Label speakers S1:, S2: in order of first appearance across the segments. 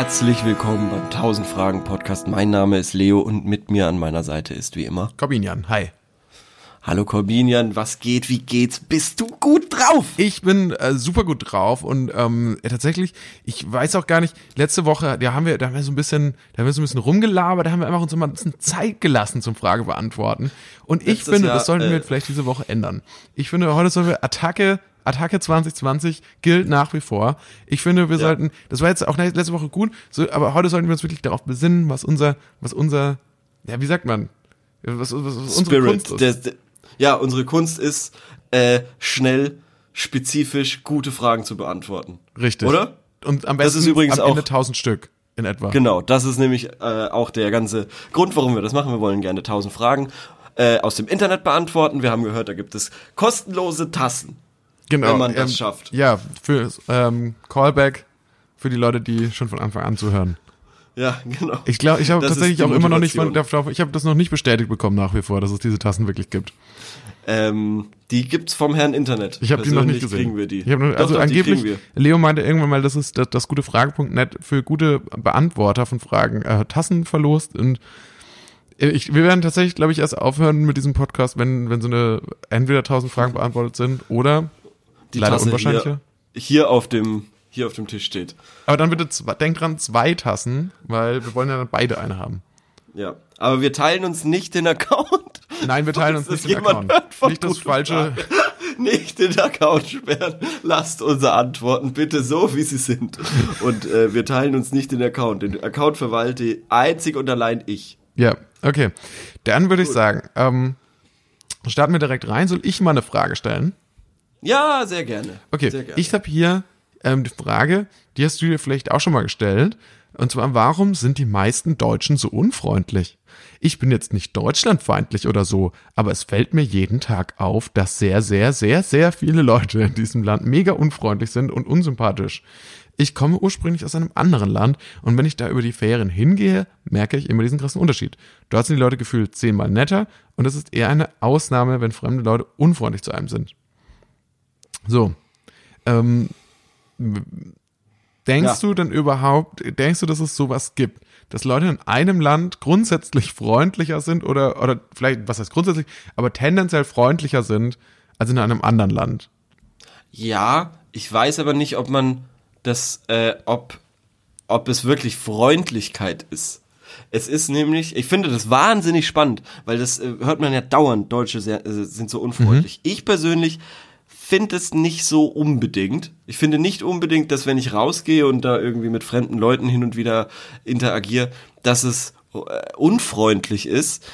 S1: Herzlich willkommen beim 1000 Fragen Podcast. Mein Name ist Leo und mit mir an meiner Seite ist wie immer
S2: Corbinian, hi.
S1: Hallo Corbinian, was geht, wie geht's? Bist du gut drauf?
S2: Ich bin äh, super gut drauf und ähm, äh, tatsächlich, ich weiß auch gar nicht, letzte Woche, da haben wir, da haben wir so ein bisschen, da haben wir so ein bisschen rumgelabert, da haben wir einfach uns mal ein bisschen Zeit gelassen zum Frage beantworten. Und ich
S1: Letztes
S2: finde,
S1: Jahr,
S2: das sollten
S1: äh,
S2: wir vielleicht diese Woche ändern. Ich finde, heute sollen wir Attacke Attacke 2020 gilt nach wie vor. Ich finde, wir sollten, das war jetzt auch letzte Woche gut, so, aber heute sollten wir uns wirklich darauf besinnen, was unser, was unser, ja, wie sagt man, was, was, was unsere
S1: Spirit.
S2: Kunst ist.
S1: Der, der, ja, unsere Kunst ist, äh, schnell, spezifisch gute Fragen zu beantworten.
S2: Richtig.
S1: Oder?
S2: Und am
S1: Das
S2: besten
S1: ist übrigens
S2: am Ende
S1: auch-
S2: 1000 Stück in etwa.
S1: Genau, das ist nämlich äh, auch der ganze Grund, warum wir das machen. Wir wollen gerne 1000 Fragen äh, aus dem Internet beantworten. Wir haben gehört, da gibt es kostenlose Tassen.
S2: Genau.
S1: wenn man das schafft.
S2: Ja, für ähm, Callback für die Leute, die schon von Anfang an zuhören.
S1: Ja, genau.
S2: Ich glaube, ich habe tatsächlich auch immer noch nicht ich habe das noch nicht bestätigt bekommen nach wie vor, dass es diese Tassen wirklich gibt.
S1: Ähm, die gibt's vom Herrn Internet.
S2: Ich habe die noch nicht gesehen.
S1: kriegen wir die.
S2: Ich
S1: Doch,
S2: also
S1: doch,
S2: angeblich, Leo meinte irgendwann mal, das ist das, das gute Frage.net für gute Beantworter von Fragen äh, Tassen verlost und ich, wir werden tatsächlich, glaube ich, erst aufhören mit diesem Podcast, wenn, wenn so eine entweder 1000 Fragen beantwortet sind oder
S1: die
S2: leider
S1: Tasse
S2: unwahrscheinlicher.
S1: Hier, hier auf dem hier auf dem Tisch steht.
S2: Aber dann bitte, zwei, denk dran, zwei Tassen, weil wir wollen ja dann beide eine haben.
S1: Ja, aber wir teilen uns nicht den Account.
S2: Nein, wir teilen uns nicht den Account. Nicht das falsche.
S1: Frage. Nicht den Account sperren. Lasst unsere Antworten bitte so, wie sie sind. Und äh, wir teilen uns nicht den Account. Den Account verwalte einzig und allein ich.
S2: Ja, okay. Dann würde ich sagen, ähm, starten wir direkt rein. Soll ich mal eine Frage stellen?
S1: Ja, sehr gerne.
S2: Okay,
S1: sehr gerne.
S2: ich habe hier ähm, die Frage, die hast du dir vielleicht auch schon mal gestellt. Und zwar, warum sind die meisten Deutschen so unfreundlich? Ich bin jetzt nicht deutschlandfeindlich oder so, aber es fällt mir jeden Tag auf, dass sehr, sehr, sehr, sehr viele Leute in diesem Land mega unfreundlich sind und unsympathisch. Ich komme ursprünglich aus einem anderen Land und wenn ich da über die Ferien hingehe, merke ich immer diesen krassen Unterschied. Dort sind die Leute gefühlt zehnmal netter und es ist eher eine Ausnahme, wenn fremde Leute unfreundlich zu einem sind. So. Ähm, denkst
S1: Ja.
S2: du denn überhaupt, denkst du, dass es sowas gibt? Dass Leute in einem Land grundsätzlich freundlicher sind oder, oder vielleicht, was heißt grundsätzlich, aber tendenziell freundlicher sind als in einem anderen Land?
S1: Ja, ich weiß aber nicht, ob man das, äh, ob, ob es wirklich Freundlichkeit ist. Es ist nämlich, ich finde das wahnsinnig spannend, weil das äh, hört man ja dauernd, Deutsche sehr, äh, sind so unfreundlich. Ich persönlich finde es nicht so unbedingt. Ich finde nicht unbedingt, dass wenn ich rausgehe und da irgendwie mit fremden Leuten hin und wieder interagiere, dass es äh, unfreundlich ist.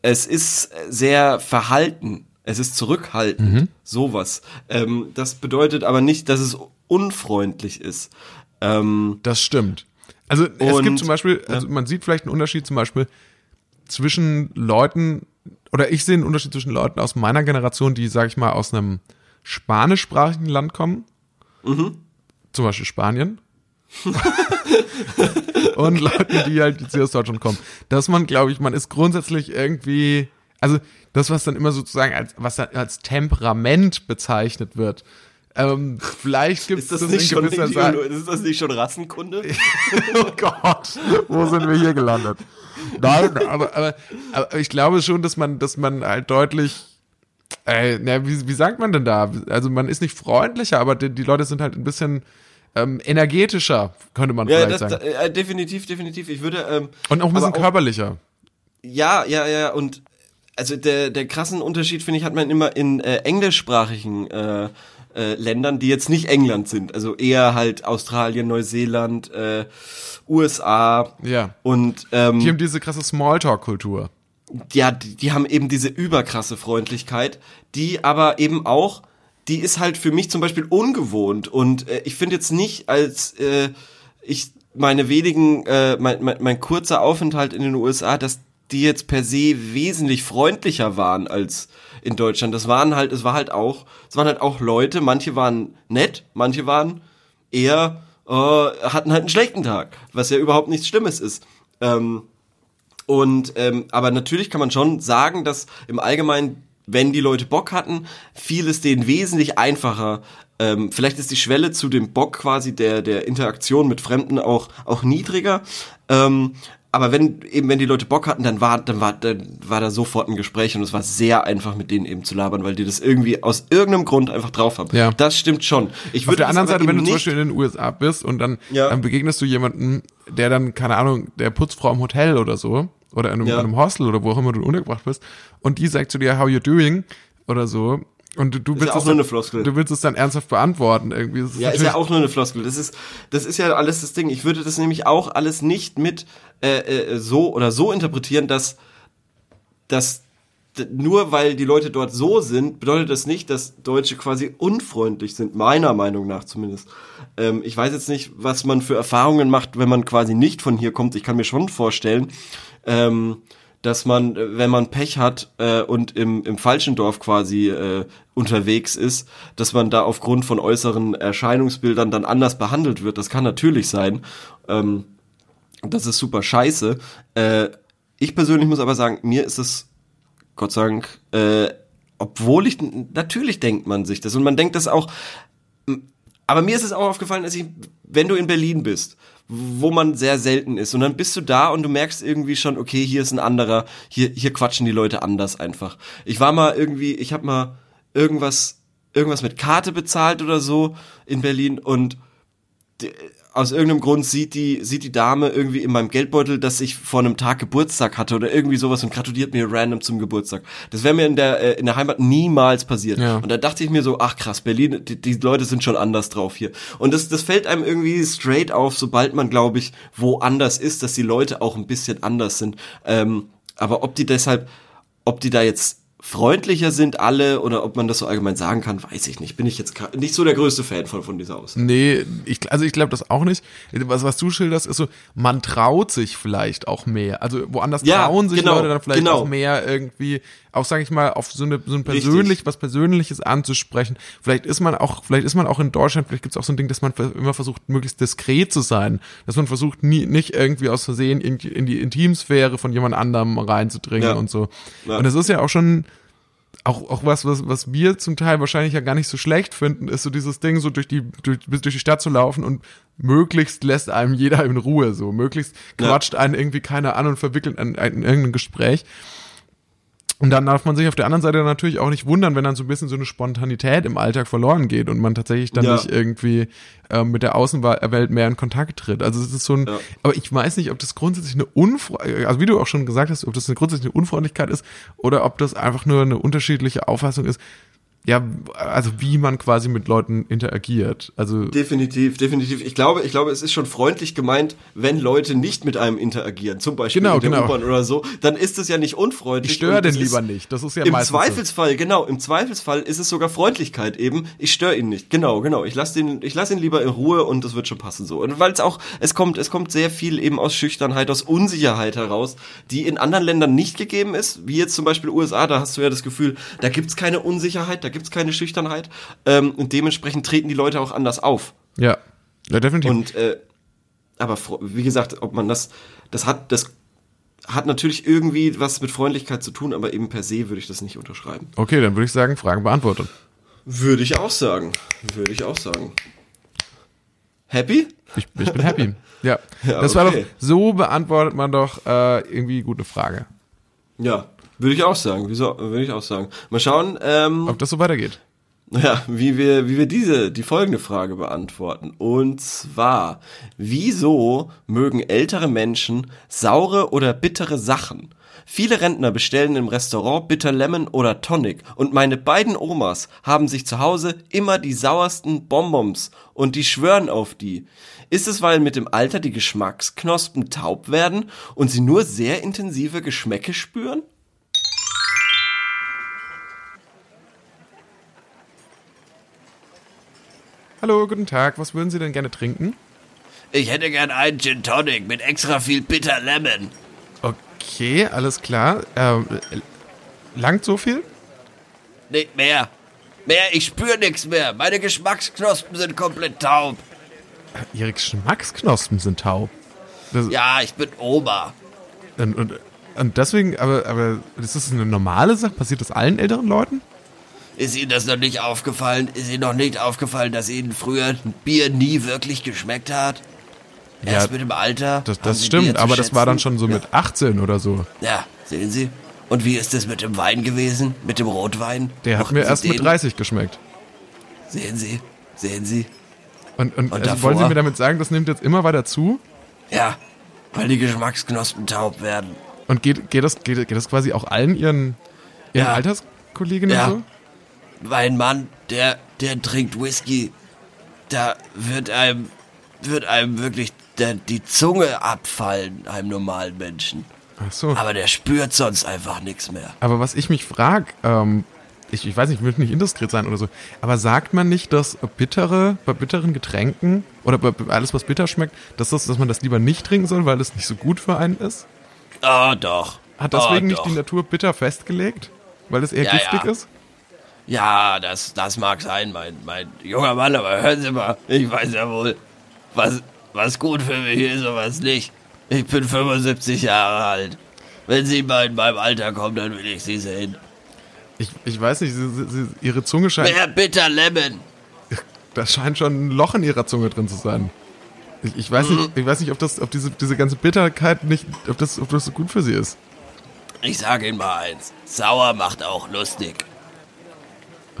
S1: Es ist sehr verhalten. Es ist zurückhaltend. Sowas. Ähm, das bedeutet aber nicht, dass es unfreundlich ist. Ähm,
S2: Das stimmt. Also es
S1: Und-
S2: gibt zum Beispiel, also man sieht vielleicht einen Unterschied zum Beispiel zwischen Leuten, oder ich sehe einen Unterschied zwischen Leuten aus meiner Generation, die, sag ich mal, aus einem spanischsprachigen Land kommen, zum Beispiel Spanien, und Leuten, die halt jetzt hier aus Deutschland kommen. Dass man, glaube ich, man ist grundsätzlich irgendwie, also das, was dann immer sozusagen als, was dann als Temperament bezeichnet wird, ähm, vielleicht gibt es
S1: das
S2: das
S1: nicht schon, ist das nicht schon Rassenkunde?
S2: Oh Gott, wo sind wir hier gelandet? Nein, aber, aber, aber ich glaube schon, dass man, dass man halt deutlich, äh, na, wie, wie sagt man denn da? Also man ist nicht freundlicher, aber die, die Leute sind halt ein bisschen ähm, energetischer, könnte man
S1: Ja,
S2: vielleicht
S1: das,
S2: sagen.
S1: äh, definitiv, definitiv. Ich würde ähm,
S2: Und auch ein bisschen körperlicher.
S1: Ja, ja, ja, und also der, der krassen Unterschied, finde ich, hat man immer in äh, englischsprachigen äh, äh, Ländern, die jetzt nicht England sind, also eher halt Australien, Neuseeland, äh, USA
S2: Ja.
S1: und ähm,
S2: Die haben diese krasse Smalltalk-Kultur.
S1: Ja, die, die haben eben diese überkrasse Freundlichkeit, die aber eben auch, die ist halt für mich zum Beispiel ungewohnt und äh, ich finde jetzt nicht, als äh, ich meine wenigen, äh, mein, mein, mein kurzer Aufenthalt in den USA, dass die jetzt per se wesentlich freundlicher waren als in Deutschland. Das waren halt, es war halt auch, es waren halt auch Leute, manche waren nett, manche waren eher, äh, hatten halt einen schlechten Tag, was ja überhaupt nichts Schlimmes ist. Ähm, und ähm, aber natürlich kann man schon sagen, dass im Allgemeinen wenn die Leute Bock hatten, fiel es denen wesentlich einfacher. Ähm, vielleicht ist die Schwelle zu dem Bock quasi der, der Interaktion mit Fremden auch, auch niedriger. Ähm, aber wenn eben wenn die Leute Bock hatten, dann war dann war dann war da sofort ein Gespräch und es war sehr einfach mit denen eben zu labern, weil die das irgendwie aus irgendeinem Grund einfach drauf haben.
S2: Ja.
S1: Das stimmt schon. Ich
S2: Auf
S1: würde
S2: der
S1: das
S2: anderen Seite, wenn du zum Beispiel in den USA bist und dann,
S1: Ja.
S2: dann begegnest du jemanden, der dann, keine Ahnung, der Putzfrau im Hotel oder so, oder in einem,
S1: Ja.
S2: in einem Hostel oder wo auch immer du untergebracht bist, und die sagt zu dir, how you doing, oder so, und du, du
S1: Ist
S2: willst
S1: ja auch
S2: es
S1: nur
S2: dann,
S1: eine Floskel.
S2: du willst es dann ernsthaft beantworten, irgendwie. Ist
S1: Ja, ist ja auch nur eine Floskel. Das ist, das ist ja alles das Ding. Ich würde das nämlich auch alles nicht mit äh, äh, so oder so interpretieren, dass, dass nur weil die Leute dort so sind, bedeutet das nicht, dass Deutsche quasi unfreundlich sind, meiner Meinung nach zumindest. Ähm, ich weiß jetzt nicht, was man für Erfahrungen macht, wenn man quasi nicht von hier kommt. Ich kann mir schon vorstellen, ähm, dass man, äh, wenn man Pech hat äh, und im, im falschen Dorf quasi äh, unterwegs ist, dass man da aufgrund von äußeren Erscheinungsbildern dann anders behandelt wird. Das kann natürlich sein. Ähm, das ist super scheiße. Äh, ich persönlich muss aber sagen, mir ist es, Gott sei Dank, äh, obwohl ich, natürlich denkt man sich das und man denkt das auch, aber mir ist es auch aufgefallen, dass ich, wenn du in Berlin bist, wo man sehr selten ist, und dann bist du da und du merkst irgendwie schon, okay, hier ist ein anderer, hier, hier quatschen die Leute anders einfach. Ich war mal irgendwie, ich habe mal irgendwas, irgendwas mit Karte bezahlt oder so in Berlin und aus irgendeinem Grund sieht die, sieht die Dame irgendwie in meinem Geldbeutel, dass ich vor einem Tag Geburtstag hatte oder irgendwie sowas und gratuliert mir random zum Geburtstag. Das wäre mir in der, äh, in der Heimat niemals passiert.
S2: Ja.
S1: Und da dachte ich mir so, ach krass, Berlin, die, die Leute sind schon anders drauf hier. Und das, das fällt einem irgendwie straight auf, sobald man, glaube ich, woanders ist, dass die Leute auch ein bisschen anders sind. Ähm, aber ob die deshalb, ob die da jetzt freundlicher sind alle oder ob man das so allgemein sagen kann, weiß ich nicht. Bin ich jetzt nicht so der größte Fan von, von dieser Aussage.
S2: Nee, ich, also ich glaube das auch nicht. Was, was du schilderst, ist so, man traut sich vielleicht auch mehr. Also woanders
S1: Ja,
S2: trauen sich
S1: genau,
S2: Leute dann vielleicht
S1: genau.
S2: auch mehr irgendwie, auch sage ich mal, auf so eine so ein persönlich, was Persönliches anzusprechen. Vielleicht ist man auch, vielleicht ist man auch in Deutschland, vielleicht gibt es auch so ein Ding, dass man immer versucht, möglichst diskret zu sein. Dass man versucht, nie, nicht irgendwie aus Versehen in, in die Intimsphäre von jemand anderem reinzudringen
S1: Ja.
S2: und so.
S1: Ja.
S2: Und das ist ja auch schon auch, auch was, was, was wir zum Teil wahrscheinlich ja gar nicht so schlecht finden, ist so dieses Ding, so durch die, durch, bis durch die Stadt zu laufen und möglichst lässt einem jeder in Ruhe, so. Möglichst
S1: Ja.
S2: quatscht einen irgendwie keiner an und verwickelt in, in irgendein Gespräch. Und dann darf man sich auf der anderen Seite natürlich auch nicht wundern, wenn dann so ein bisschen so eine Spontanität im Alltag verloren geht und man tatsächlich dann
S1: Ja.
S2: nicht irgendwie ähm, mit der Außenwelt mehr in Kontakt tritt. Also es ist so ein,
S1: Ja.
S2: aber ich weiß nicht, ob das grundsätzlich eine Unfreundlichkeit, also wie du auch schon gesagt hast, ob das eine grundsätzliche Unfreundlichkeit ist oder ob das einfach nur eine unterschiedliche Auffassung ist. Ja, also wie man quasi mit Leuten interagiert. Also
S1: Definitiv, definitiv. Ich glaube, ich glaube, es ist schon freundlich gemeint, wenn Leute nicht mit einem interagieren, zum Beispiel
S2: Genau,
S1: in der
S2: genau.
S1: U-Bahn oder so, dann ist es ja nicht unfreundlich.
S2: ich störe den lieber nicht. Das ist ja
S1: Im Zweifelsfall, genau, im Zweifelsfall ist es sogar Freundlichkeit eben. Ich störe ihn nicht. Genau, genau. Ich lasse den, ich lasse ihn lieber in Ruhe und das wird schon passen so. Und weil es auch, es kommt, es kommt sehr viel eben aus Schüchternheit, aus Unsicherheit heraus, die in anderen Ländern nicht gegeben ist, wie jetzt zum Beispiel USA. Da hast du ja das Gefühl, da gibt's keine Unsicherheit, da gibt's keine Schüchternheit ähm, und dementsprechend treten die Leute auch anders auf.
S2: Ja, ja definitiv.
S1: Und äh, aber wie gesagt, ob man das, das hat, das hat natürlich irgendwie was mit Freundlichkeit zu tun, aber eben per se würde ich das nicht unterschreiben.
S2: okay, dann würde ich sagen, Fragen beantwortet.
S1: Würde ich auch sagen. Würde ich auch sagen. Happy?
S2: Ich, ich bin happy. Ja,
S1: Ja,
S2: das war doch,
S1: okay.
S2: so beantwortet man doch äh, irgendwie gute Frage.
S1: Ja, würde ich auch sagen. Wieso? Würde ich auch sagen. Mal schauen, ähm,
S2: Ob das so weitergeht.
S1: ja, wie wir, wie wir diese, die folgende Frage beantworten. Und zwar, wieso mögen ältere Menschen saure oder bittere Sachen? Viele Rentner bestellen im Restaurant Bitter Lemon oder Tonic und meine beiden Omas haben sich zu Hause immer die sauersten Bonbons und die schwören auf die. Ist es, weil mit dem Alter die Geschmacksknospen taub werden und sie nur sehr intensive Geschmäcke spüren?
S2: Hallo, guten Tag. Was würden Sie denn gerne trinken?
S1: Ich hätte gern einen Gin Tonic mit extra viel Bitter Lemon.
S2: Okay, alles klar. Ähm, langt so viel?
S1: Nee, mehr. Mehr, ich spüre nichts mehr. Meine Geschmacksknospen sind komplett taub.
S2: Ihre Geschmacksknospen sind taub. Das,
S1: Ja, ich bin Oma.
S2: und, und, Und deswegen, aber, aber ist das eine normale Sache? Passiert das allen älteren Leuten?
S1: Ist Ihnen das noch nicht aufgefallen? Ist Ihnen noch nicht aufgefallen, dass Ihnen früher ein Bier nie wirklich geschmeckt hat? Erst
S2: Ja,
S1: mit dem Alter.
S2: Das, das stimmt, aber das war dann schon so mit 18 oder so.
S1: Ja, sehen Sie? Und wie ist es mit dem Wein gewesen? Mit dem Rotwein?
S2: Der hat
S1: Mochten
S2: mir
S1: Sie
S2: erst mit
S1: den?
S2: 30 geschmeckt.
S1: Sehen Sie? Sehen Sie?
S2: Und, und,
S1: Und
S2: also wollen Sie mir damit sagen, das nimmt jetzt immer weiter zu?
S1: Ja, weil die Geschmacksknospen taub werden.
S2: Und geht, geht, das, geht, geht das quasi auch allen Ihren, Ihren
S1: Ja.
S2: Alterskolleginnen
S1: Ja.
S2: so?
S1: Weil ein Mann, der, der trinkt Whisky, da wird einem, wird einem wirklich der, die Zunge abfallen, einem normalen Menschen.
S2: Ach so.
S1: Aber der spürt sonst einfach nichts mehr.
S2: Aber was ich mich frage, ähm, ich, ich weiß nicht, ich will nicht indiskret sein oder so, aber sagt man nicht, dass bittere, bei bitteren Getränken oder bei alles, was bitter schmeckt, dass, das, dass man das lieber nicht trinken soll, weil es nicht so gut für einen ist?
S1: Oh, doch.
S2: Hat deswegen
S1: oh,
S2: nicht
S1: doch.
S2: die Natur bitter festgelegt? Weil es eher
S1: Ja,
S2: giftig
S1: ja.
S2: ist?
S1: Ja, das, das mag sein, mein, mein junger Mann, aber hören Sie mal, ich weiß ja wohl, was, was gut für mich ist und was nicht. Ich bin 75 Jahre alt. Wenn Sie mal in meinem Alter kommen, dann will ich Sie sehen.
S2: Ich, ich weiß nicht, sie, sie, ihre Zunge scheint,
S1: Mehr Bitter Lemon.
S2: da scheint schon ein Loch in ihrer Zunge drin zu sein. Ich, ich weiß
S1: Mhm.
S2: nicht, ich weiß nicht, ob das, ob diese, diese ganze Bitterkeit nicht, ob das, ob das so gut für sie ist.
S1: Ich sage Ihnen mal eins, sauer macht auch lustig.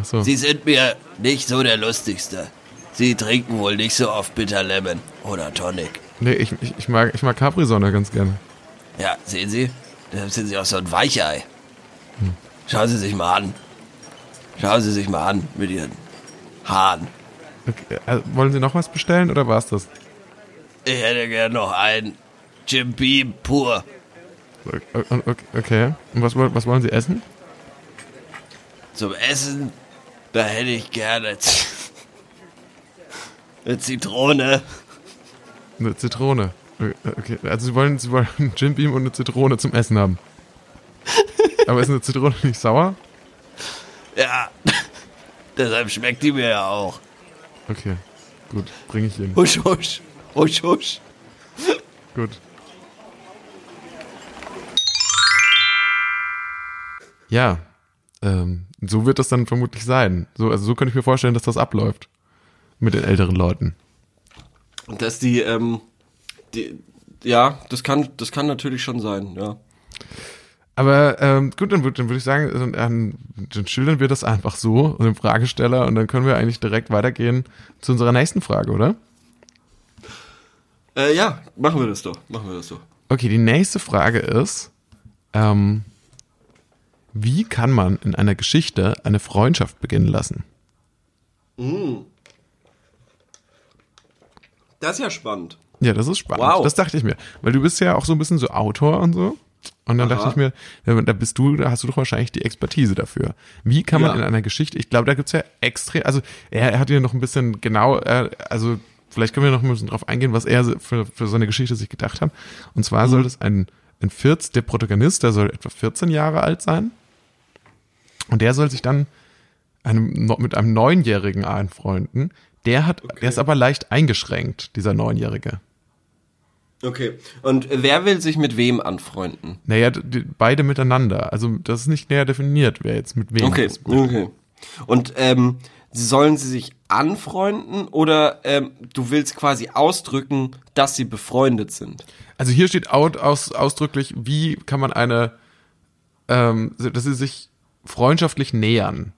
S2: So.
S1: Sie sind mir nicht so der Lustigste. Sie trinken wohl nicht so oft Bitter Lemon oder Tonic.
S2: Nee, ich, ich, ich mag, ich mag Capri-Sonne ganz gerne.
S1: Ja, sehen Sie? Deshalb sind Sie auch so ein Weichei. Schauen Sie sich mal an. Schauen Sie sich mal an mit Ihren Haaren.
S2: Okay, äh, wollen Sie noch was bestellen oder war's das?
S1: Ich hätte gern noch einen Jim Beam pur.
S2: Okay, okay. Und was, was wollen Sie essen?
S1: Zum Essen, da hätte ich gerne eine Zitrone.
S2: Eine Zitrone. Okay, also Sie wollen, Sie wollen einen Jim Beam und eine Zitrone zum Essen haben. Aber ist eine Zitrone nicht sauer?
S1: Ja, deshalb schmeckt die mir ja auch.
S2: Okay, gut, bringe ich Ihnen.
S1: Husch, husch, husch, husch.
S2: Gut. Ja, ähm, so wird das dann vermutlich sein. So, also so könnte ich mir vorstellen, dass das abläuft mit den älteren Leuten.
S1: Dass die, ähm, die, ja, das kann, das kann natürlich schon sein, ja.
S2: Aber ähm, gut, dann würde dann würd ich sagen, dann, dann, dann schildern wir das einfach so dem Fragesteller und dann können wir eigentlich direkt weitergehen zu unserer nächsten Frage, oder?
S1: Äh, ja, machen wir das doch, machen wir das doch.
S2: Okay, die nächste Frage ist, ähm, wie kann man in einer Geschichte eine Freundschaft beginnen lassen?
S1: Das ist ja spannend.
S2: Ja, das ist spannend.
S1: Wow.
S2: Das dachte ich mir. Weil du bist ja auch so ein bisschen so Autor und so. Und dann
S1: Aha.
S2: dachte ich mir, da bist du, da hast du doch wahrscheinlich die Expertise dafür. Wie kann man
S1: Ja.
S2: in einer Geschichte, ich glaube, da gibt's ja extrem, also er, er hat ja noch ein bisschen genau, äh, also vielleicht können wir noch ein bisschen drauf eingehen, was er für, für so eine Geschichte sich gedacht hat. Und zwar
S1: Mhm.
S2: soll das ein, ein 14, der Protagonist, der soll etwa 14 Jahre alt sein. Und der soll sich dann einem, mit einem Neunjährigen anfreunden. Der hat, der ist aber leicht eingeschränkt, dieser Neunjährige.
S1: Okay. Und wer will sich mit wem anfreunden?
S2: Naja, die, beide miteinander. Also das ist nicht näher definiert, wer jetzt mit wem
S1: Okay,
S2: ist.
S1: okay. Und ähm, sollen sie sich anfreunden oder ähm, du willst quasi ausdrücken, dass sie befreundet sind?
S2: Also hier steht out, aus, ausdrücklich, wie kann man eine, ähm, dass sie sich freundschaftlich nähern.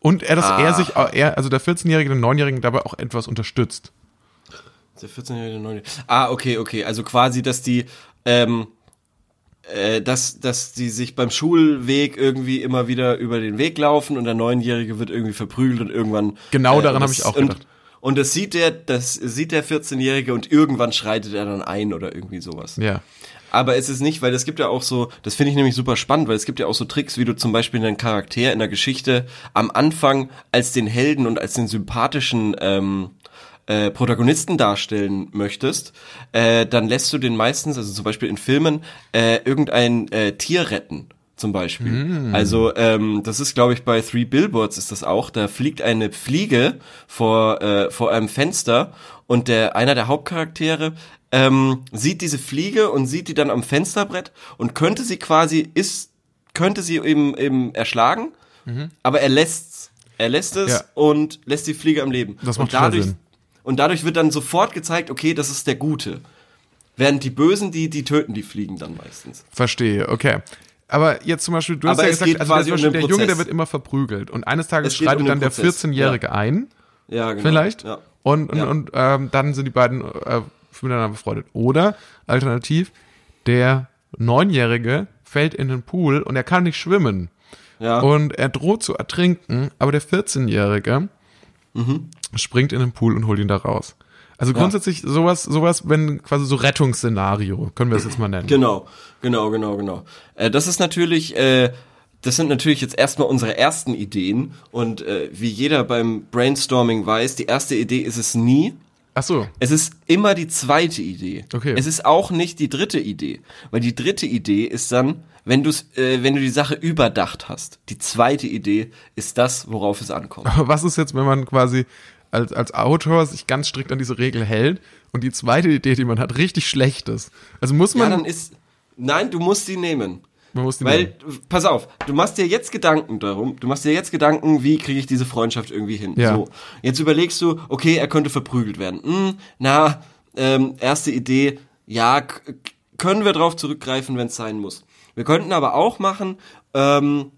S2: Und er, dass er sich, er, also der 14-Jährige den 9-Jährigen dabei auch etwas unterstützt.
S1: Der 14-jährige, 9 Ah, okay, okay. Also quasi, dass die, ähm, äh, dass, dass die sich beim Schulweg irgendwie immer wieder über den Weg laufen und der Neunjährige wird irgendwie verprügelt und irgendwann.
S2: Genau daran
S1: das-
S2: habe ich auch
S1: und,
S2: gedacht.
S1: Und das sieht der, das sieht der 14-Jährige und irgendwann schreitet er dann ein oder irgendwie sowas.
S2: Ja.
S1: Aber es ist nicht, weil es gibt ja auch so, das finde ich nämlich super spannend, weil es gibt ja auch so Tricks, wie du zum Beispiel einen Charakter in der Geschichte am Anfang als den Helden und als den sympathischen ähm, äh, Protagonisten darstellen möchtest, äh, dann lässt du den meistens, also zum Beispiel in Filmen, äh, irgendein äh, Tier retten. zum Beispiel. Also ähm, das ist, glaube ich, bei Three Billboards ist das auch. Da fliegt eine Fliege vor äh, vor einem Fenster und der einer der Hauptcharaktere ähm, sieht diese Fliege und sieht die dann am Fensterbrett und könnte sie quasi ist könnte sie eben eben erschlagen, aber er lässt's. Er lässt es
S2: Ja.
S1: und lässt die Fliege am Leben.
S2: Das macht
S1: und dadurch
S2: Sinn.
S1: und dadurch wird dann sofort gezeigt, okay, das ist der Gute. Während die Bösen, die, die töten die Fliegen dann meistens.
S2: Verstehe, okay. Aber jetzt zum Beispiel, du hast
S1: Aber
S2: ja
S1: es
S2: gesagt, also
S1: quasi
S2: der,
S1: um
S2: der Junge, der
S1: Prozess.
S2: wird immer verprügelt. Und eines Tages schreitet
S1: um
S2: dann
S1: den
S2: der
S1: Prozess,
S2: 14-Jährige ein,
S1: Ja, genau.
S2: vielleicht.
S1: Ja.
S2: Und, und,
S1: Ja.
S2: und ähm, dann sind die beiden äh, miteinander befreundet. Oder alternativ, der Neunjährige fällt in den Pool und er kann nicht schwimmen.
S1: Ja.
S2: Und er droht zu ertrinken, aber der 14-Jährige
S1: Mhm.
S2: springt in den Pool und holt ihn da raus. Also grundsätzlich sowas, sowas, wenn quasi so Rettungsszenario, können wir es jetzt mal nennen.
S1: Genau, genau, genau, genau. Äh, das ist natürlich, äh, das sind natürlich jetzt erstmal unsere ersten Ideen und äh, wie jeder beim Brainstorming weiß, die erste Idee ist es nie.
S2: Ach so,
S1: Es ist immer die zweite Idee.
S2: Okay.
S1: Es ist auch nicht die dritte Idee, weil die dritte Idee ist dann, wenn du äh, wenn du die Sache überdacht hast. Die zweite Idee ist das, worauf es ankommt.
S2: Aber was ist jetzt, wenn man quasi als, als Autor sich ganz strikt an diese Regel hält und die zweite Idee, die man hat, richtig schlecht ist? Also muss
S1: Ja,
S2: man,
S1: dann ist nein, du musst die nehmen.
S2: Man muss die
S1: Weil,
S2: nehmen.
S1: pass auf, du machst dir jetzt Gedanken darum, du machst dir jetzt Gedanken, wie kriege ich diese Freundschaft irgendwie hin.
S2: Ja.
S1: So, jetzt überlegst du, okay, er könnte verprügelt werden. Hm, na, ähm, erste Idee, ja, können wir drauf zurückgreifen, wenn es sein muss. Wir könnten aber auch machen, ähm,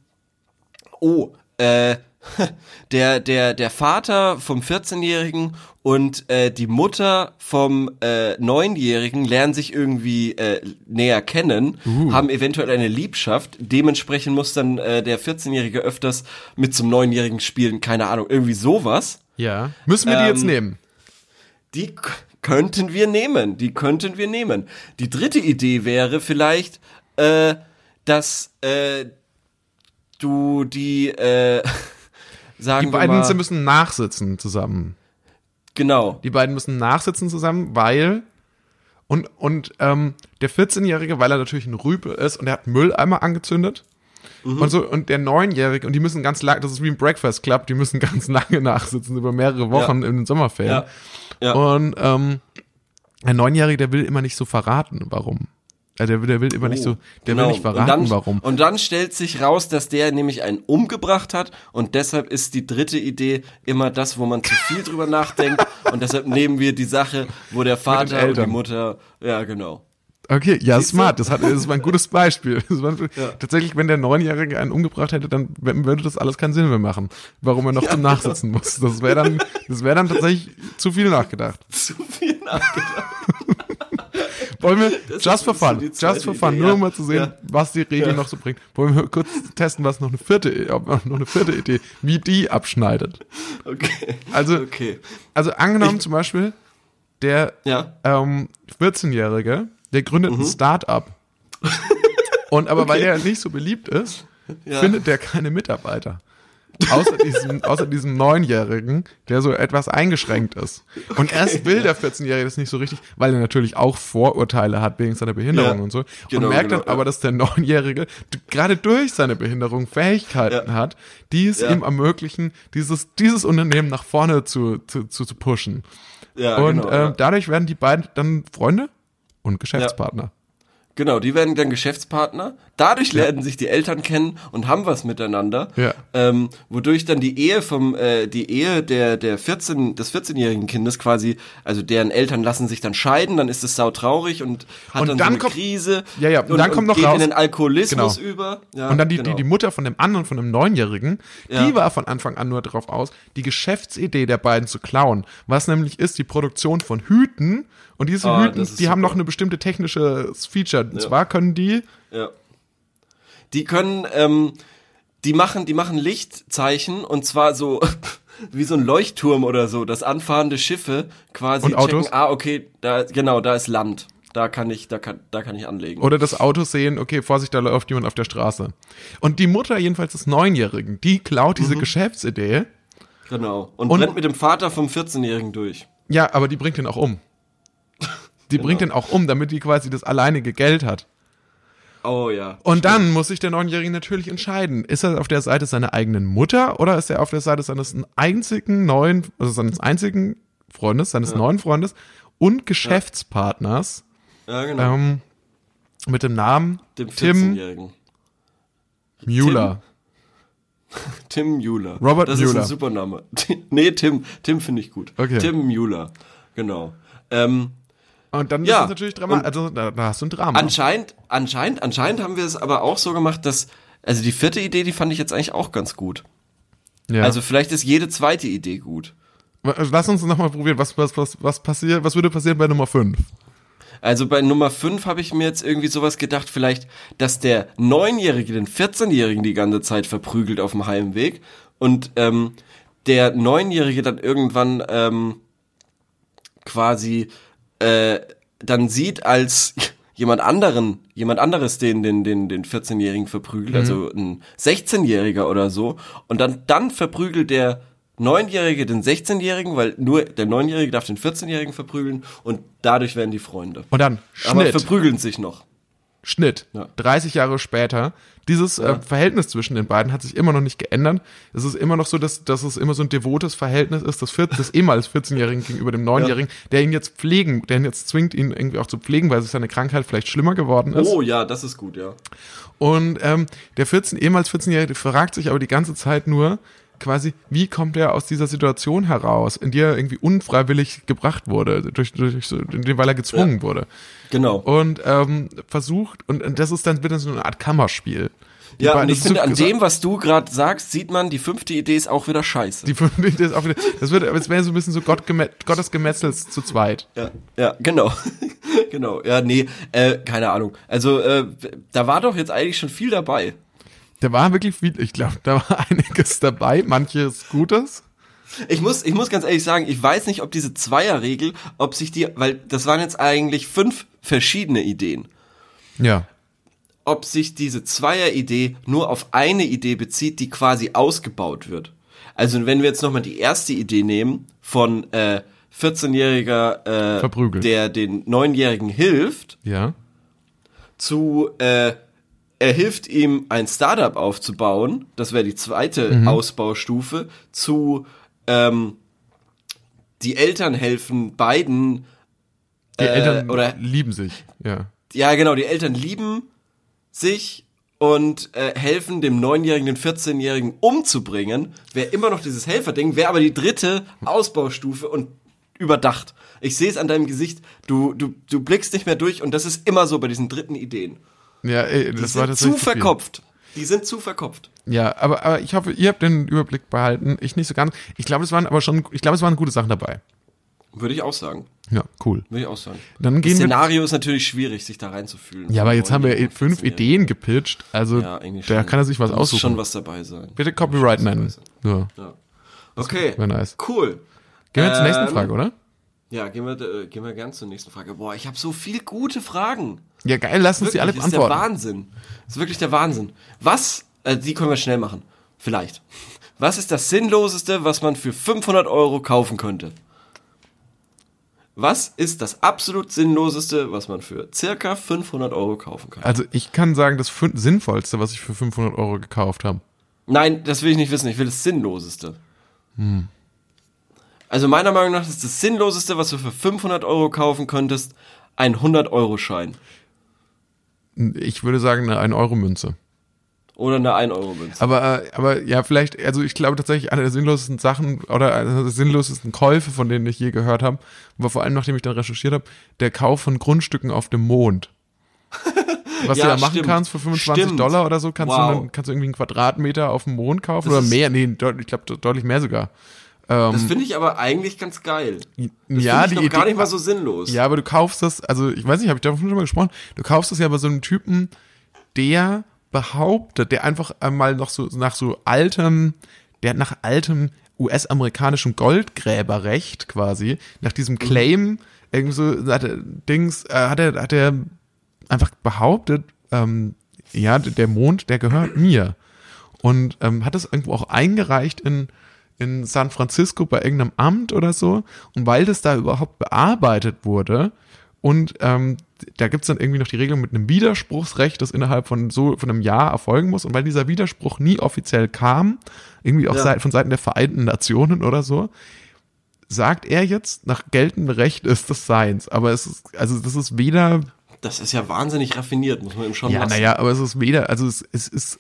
S1: oh, äh, der, der, der Vater vom 14-Jährigen und äh, die Mutter vom äh, 9-Jährigen lernen sich irgendwie äh, näher kennen, haben eventuell eine Liebschaft. Dementsprechend muss dann äh, der 14-Jährige öfters mit zum 9-Jährigen spielen, keine Ahnung, irgendwie sowas.
S2: Ja. Müssen wir die jetzt
S1: Ähm,
S2: nehmen?
S1: Die könnten wir nehmen, die könnten wir nehmen. Die dritte Idee wäre vielleicht, äh, dass äh, du die, äh, sagen
S2: Die beiden
S1: mal,
S2: müssen nachsitzen zusammen.
S1: genau,
S2: Die beiden müssen nachsitzen zusammen, weil und und ähm, der 14-Jährige, weil er natürlich ein Rüpel ist und er hat Mülleimer angezündet
S1: Mhm.
S2: und so und der 9-Jährige und die müssen ganz lange, das ist wie ein Breakfast Club, die müssen ganz lange nachsitzen über mehrere Wochen in den Sommerferien.
S1: Ja. Ja.
S2: Und ähm, der 9-Jährige, der will immer nicht so verraten, warum. Ja, der will, der will immer nicht so, der
S1: Genau.
S2: will nicht verraten,
S1: und dann,
S2: warum.
S1: Und dann stellt sich raus, dass der nämlich einen umgebracht hat und deshalb ist die dritte Idee immer das, wo man zu viel drüber nachdenkt und deshalb nehmen wir die Sache, wo der Vater und die. Mutter, ja genau.
S2: Okay, ja,
S1: Siehst du?
S2: smart. Das, hat, das war ein gutes Beispiel. War, Tatsächlich, wenn der Neunjährige einen umgebracht hätte, dann würde das alles keinen Sinn mehr machen, warum er noch zum Nachsitzen muss. Das wäre dann, das wäre dann tatsächlich zu viel nachgedacht.
S1: Zu viel nachgedacht.
S2: Wollen wir,
S1: Das
S2: just for fun, just for fun,
S1: Idee,
S2: nur um mal zu sehen,
S1: Ja.
S2: was die Regel
S1: Ja.
S2: noch so bringt. Wollen wir kurz testen, was noch eine vierte, noch eine vierte Idee, wie die abschneidet.
S1: Okay.
S2: Also,
S1: Okay.
S2: also angenommen zum Beispiel, der
S1: Ja.
S2: ähm, 14-Jährige, der gründet ein Start-up. Und aber weil
S1: Mhm. Okay.
S2: der nicht so beliebt ist, findet der keine Mitarbeiter. Außer diesem, außer diesem Neunjährigen, der so etwas eingeschränkt ist. Und erst will der 14-Jährige das nicht so richtig, weil er natürlich auch Vorurteile hat wegen seiner Behinderung
S1: Ja.
S2: und so.
S1: Genau,
S2: und merkt
S1: genau,
S2: dann aber,
S1: ja.
S2: dass der Neunjährige gerade durch seine Behinderung Fähigkeiten
S1: Ja.
S2: hat, die es
S1: Ja.
S2: ihm ermöglichen, dieses, dieses Unternehmen nach vorne zu, zu, zu, zu pushen.
S1: Ja,
S2: Und
S1: genau,
S2: ähm,
S1: ja.
S2: dadurch werden die beiden dann Freunde und Geschäftspartner.
S1: Genau, die werden dann Geschäftspartner. Dadurch lernen sich die Eltern kennen und haben was miteinander.
S2: Ja.
S1: Ähm, wodurch dann die Ehe vom, äh, die Ehe der, der 14, des 14-jährigen Kindes quasi, also deren Eltern lassen sich dann scheiden, dann ist es sautraurig und hat
S2: Und
S1: dann,
S2: dann
S1: so eine
S2: kommt-
S1: Krise.
S2: Ja, ja, und dann kommt noch
S1: geht
S2: raus-
S1: in den Alkoholismus
S2: Genau.
S1: über. Ja,
S2: und dann die,
S1: genau.
S2: die, die Mutter von dem anderen, von dem Neunjährigen,
S1: Ja.
S2: die war von Anfang an nur darauf aus, die Geschäftsidee der beiden zu klauen. Was nämlich ist die Produktion von Hüten. Und diese
S1: Ah,
S2: Hüten, die haben
S1: super.
S2: noch eine bestimmte technische Feature. Und zwar können die,
S1: Ja. Die können, ähm, die machen, die machen Lichtzeichen und zwar so wie so ein Leuchtturm oder so, dass anfahrende Schiffe quasi
S2: Und Autos?
S1: checken, ah, okay, da, genau, da ist Land. Da kann ich, da kann, da kann ich anlegen.
S2: oder das Auto sehen, okay, Vorsicht, da läuft jemand auf der Straße. Und die Mutter jedenfalls des Neunjährigen, die klaut
S1: Mhm.
S2: diese Geschäftsidee.
S1: genau. Und,
S2: Und-
S1: brennt mit dem Vater vom 14-Jährigen durch.
S2: Ja, aber die bringt den auch um. Die
S1: Genau.
S2: bringt den auch um, damit die quasi das alleinige Geld hat.
S1: Oh ja.
S2: Und dann muss sich der Neunjährige natürlich entscheiden. Ist er auf der Seite seiner eigenen Mutter oder ist er auf der Seite seines einzigen neuen, also seines einzigen Freundes, seines neuen Freundes und Geschäftspartners
S1: Ja, genau.
S2: ähm, mit dem Namen
S1: Dem
S2: Tim
S1: 14-Jährigen.
S2: Mueller.
S1: Tim Mueller.
S2: Robert
S1: das Das ist
S2: Mueller.
S1: ein super Name. nee, Tim. Tim finde ich gut.
S2: Okay.
S1: Tim Mueller. Genau. Ähm,
S2: Und dann
S1: Ja,
S2: ist es natürlich Drama.
S1: und-
S2: Also da, da hast du ein Drama.
S1: anscheinend, anscheinend, anscheinend haben wir es aber auch so gemacht, dass, also die vierte Idee, die fand ich jetzt eigentlich auch ganz gut.
S2: ja.
S1: Also vielleicht ist jede zweite Idee gut.
S2: Lass uns nochmal probieren, was, was, was, was passiert, was würde passieren bei Nummer 5?
S1: Also bei Nummer 5 habe ich mir jetzt irgendwie sowas gedacht, vielleicht, dass der Neunjährige den 14-Jährigen die ganze Zeit verprügelt auf dem Heimweg und ähm, der Neunjährige dann irgendwann ähm, quasi äh, dann sieht, als jemand anderen, jemand anderes den, den, den, den 14-Jährigen verprügelt, also ein 16-Jähriger oder so, und dann, dann verprügelt der Neunjährige den 16-Jährigen, weil nur der Neunjährige darf den 14-Jährigen verprügeln und dadurch werden die Freunde.
S2: Und dann
S1: Aber
S2: Schnitt.
S1: verprügeln sich noch.
S2: Schnitt.
S1: Ja.
S2: 30 Jahre später. Dieses äh, Verhältnis zwischen den beiden hat sich immer noch nicht geändert. Es ist immer noch so, dass, dass es immer so ein devotes Verhältnis ist, des, vier- des ehemals 14-Jährigen gegenüber dem 9-Jährigen, der ihn jetzt pflegen, der ihn jetzt zwingt, ihn irgendwie auch zu pflegen, weil seine Krankheit vielleicht schlimmer geworden ist.
S1: Oh ja, das ist gut, ja.
S2: Und ähm, der 14, ehemals 14-Jährige fragt sich aber die ganze Zeit nur, quasi, wie kommt er aus dieser Situation heraus, in die er irgendwie unfreiwillig gebracht wurde, durch, durch, weil er gezwungen wurde.
S1: Genau.
S2: Und ähm, versucht, und, und das ist dann wieder so eine Art Kammerspiel. Die
S1: ja, und ich
S2: das
S1: finde, an dem, was du gerade sagst, sieht man, die fünfte Idee ist auch wieder scheiße.
S2: Die fünfte Idee ist auch wieder, das wird, es wäre so ein bisschen so Gott Gottes Gemetzels zu zweit.
S1: Ja, ja, genau. genau. Ja, nee, äh, keine Ahnung. Also, äh, da war doch jetzt eigentlich schon viel dabei.
S2: Da war wirklich viel, ich glaube, da war einiges dabei, manches Gutes.
S1: Ich muss, ich muss ganz ehrlich sagen, ich weiß nicht, ob diese Zweierregel, ob sich die, weil das waren jetzt eigentlich fünf verschiedene Ideen.
S2: Ja.
S1: ob sich diese Zweier-Idee nur auf eine Idee bezieht, die quasi ausgebaut wird. Also wenn wir jetzt nochmal die erste Idee nehmen von äh, 14-Jähriger, äh, der den Neunjährigen hilft,
S2: Ja.
S1: zu äh, er hilft ihm ein Startup aufzubauen, das wäre die zweite
S2: Mhm.
S1: Ausbaustufe, zu ähm, die Eltern helfen beiden
S2: Die
S1: Äh,
S2: Eltern
S1: oder-
S2: lieben sich. Ja.
S1: ja, genau, die Eltern lieben sich und äh, helfen dem Neunjährigen, den 14-Jährigen umzubringen. Wäre immer noch dieses Helferding, wäre aber die dritte Ausbaustufe und überdacht. Ich sehe es an deinem Gesicht, du, du, du blickst nicht mehr durch und das ist immer so bei diesen dritten Ideen.
S2: Ja, ey,
S1: Die
S2: das war
S1: sind zu verkopft. Die sind zu verkopft.
S2: Ja, aber, aber ich hoffe, ihr habt den Überblick behalten. Ich nicht so ganz. Ich glaube, es waren aber schon, ich glaube, es waren gute Sachen dabei.
S1: Würde ich auch sagen.
S2: Ja, cool.
S1: Würde ich auch sagen.
S2: Dann
S1: Das
S2: gehen wir.
S1: Szenario ist natürlich schwierig, sich da reinzufühlen.
S2: Ja, aber jetzt haben wir fünf
S1: 14-Jährigen.
S2: Ideen gepitcht. Also,
S1: Ja,
S2: da kann er sich was
S1: Da muss
S2: aussuchen.
S1: schon was dabei sein.
S2: Bitte Copyright nennen. Ja,
S1: Ja. Okay,
S2: wäre nice.
S1: cool.
S2: Gehen wir zur nächsten
S1: Ähm,
S2: Frage, oder?
S1: Ja, gehen wir, äh, gehen wir gern zur nächsten Frage. Boah, ich habe so viele gute Fragen.
S2: Ja, geil, lass uns die alle
S1: Wirklich, ist der
S2: beantworten.
S1: Wahnsinn. ist wirklich der Wahnsinn. Was, äh, die können wir schnell machen. Vielleicht. Was ist das Sinnloseste, was man für 500 Euro kaufen könnte? Was ist das absolut Sinnloseste, was man für circa 500 Euro kaufen kann?
S2: Also, ich kann sagen, das Sinnvollste, was ich für 500 Euro gekauft habe.
S1: Nein, das will ich nicht wissen. Ich will das Sinnloseste. Also meiner Meinung nach ist das Sinnloseste, was du für 500 Euro kaufen könntest, ein 100-Euro-Schein.
S2: Ich würde sagen, eine 1-Euro-Münze.
S1: Oder eine 1-Euro-Münze.
S2: Aber, äh, aber ja, vielleicht, also ich glaube tatsächlich, eine der sinnlosesten Sachen oder einer der sinnlosesten Käufe, von denen ich je gehört habe, war vor allem, nachdem ich dann recherchiert habe, der Kauf von Grundstücken auf dem Mond. Was
S1: Ja,
S2: du ja machen
S1: stimmt.
S2: kannst für 25
S1: Stimmt.
S2: Dollar oder so, kannst,
S1: Wow.
S2: du, kannst du irgendwie einen Quadratmeter auf dem Mond kaufen
S1: Das
S2: oder mehr, nee, deut- ich glaube deutlich mehr sogar.
S1: Das finde ich aber eigentlich ganz geil. Das
S2: ja,
S1: ich noch gar
S2: Idee-
S1: nicht mal so sinnlos.
S2: Ja, aber du kaufst das, also ich weiß nicht, habe ich davon schon mal gesprochen, du kaufst das ja bei so einem Typen, der behauptet, der einfach einmal noch so nach so altem, der nach altem US-amerikanischem Goldgräberrecht quasi, nach diesem Claim, irgendwie so, hat er, Dings, äh, hat er, hat er einfach behauptet, ähm, ja, der Mond, der gehört mir. Und ähm, hat das irgendwo auch eingereicht in, in San Francisco bei irgendeinem Amt oder so. Und weil das da überhaupt bearbeitet wurde und ähm, da gibt's dann irgendwie noch die Regelung mit einem Widerspruchsrecht, das innerhalb von so von einem Jahr erfolgen muss. Und weil dieser Widerspruch nie offiziell kam, irgendwie auch
S1: Ja.
S2: seit, von Seiten der Vereinten Nationen oder so, sagt er jetzt, nach geltendem Recht ist das seins. Aber es ist, also das ist weder
S1: Das ist ja wahnsinnig raffiniert, muss man ihm schon
S2: ja,
S1: lassen.
S2: naja, aber es ist weder, also es, es ist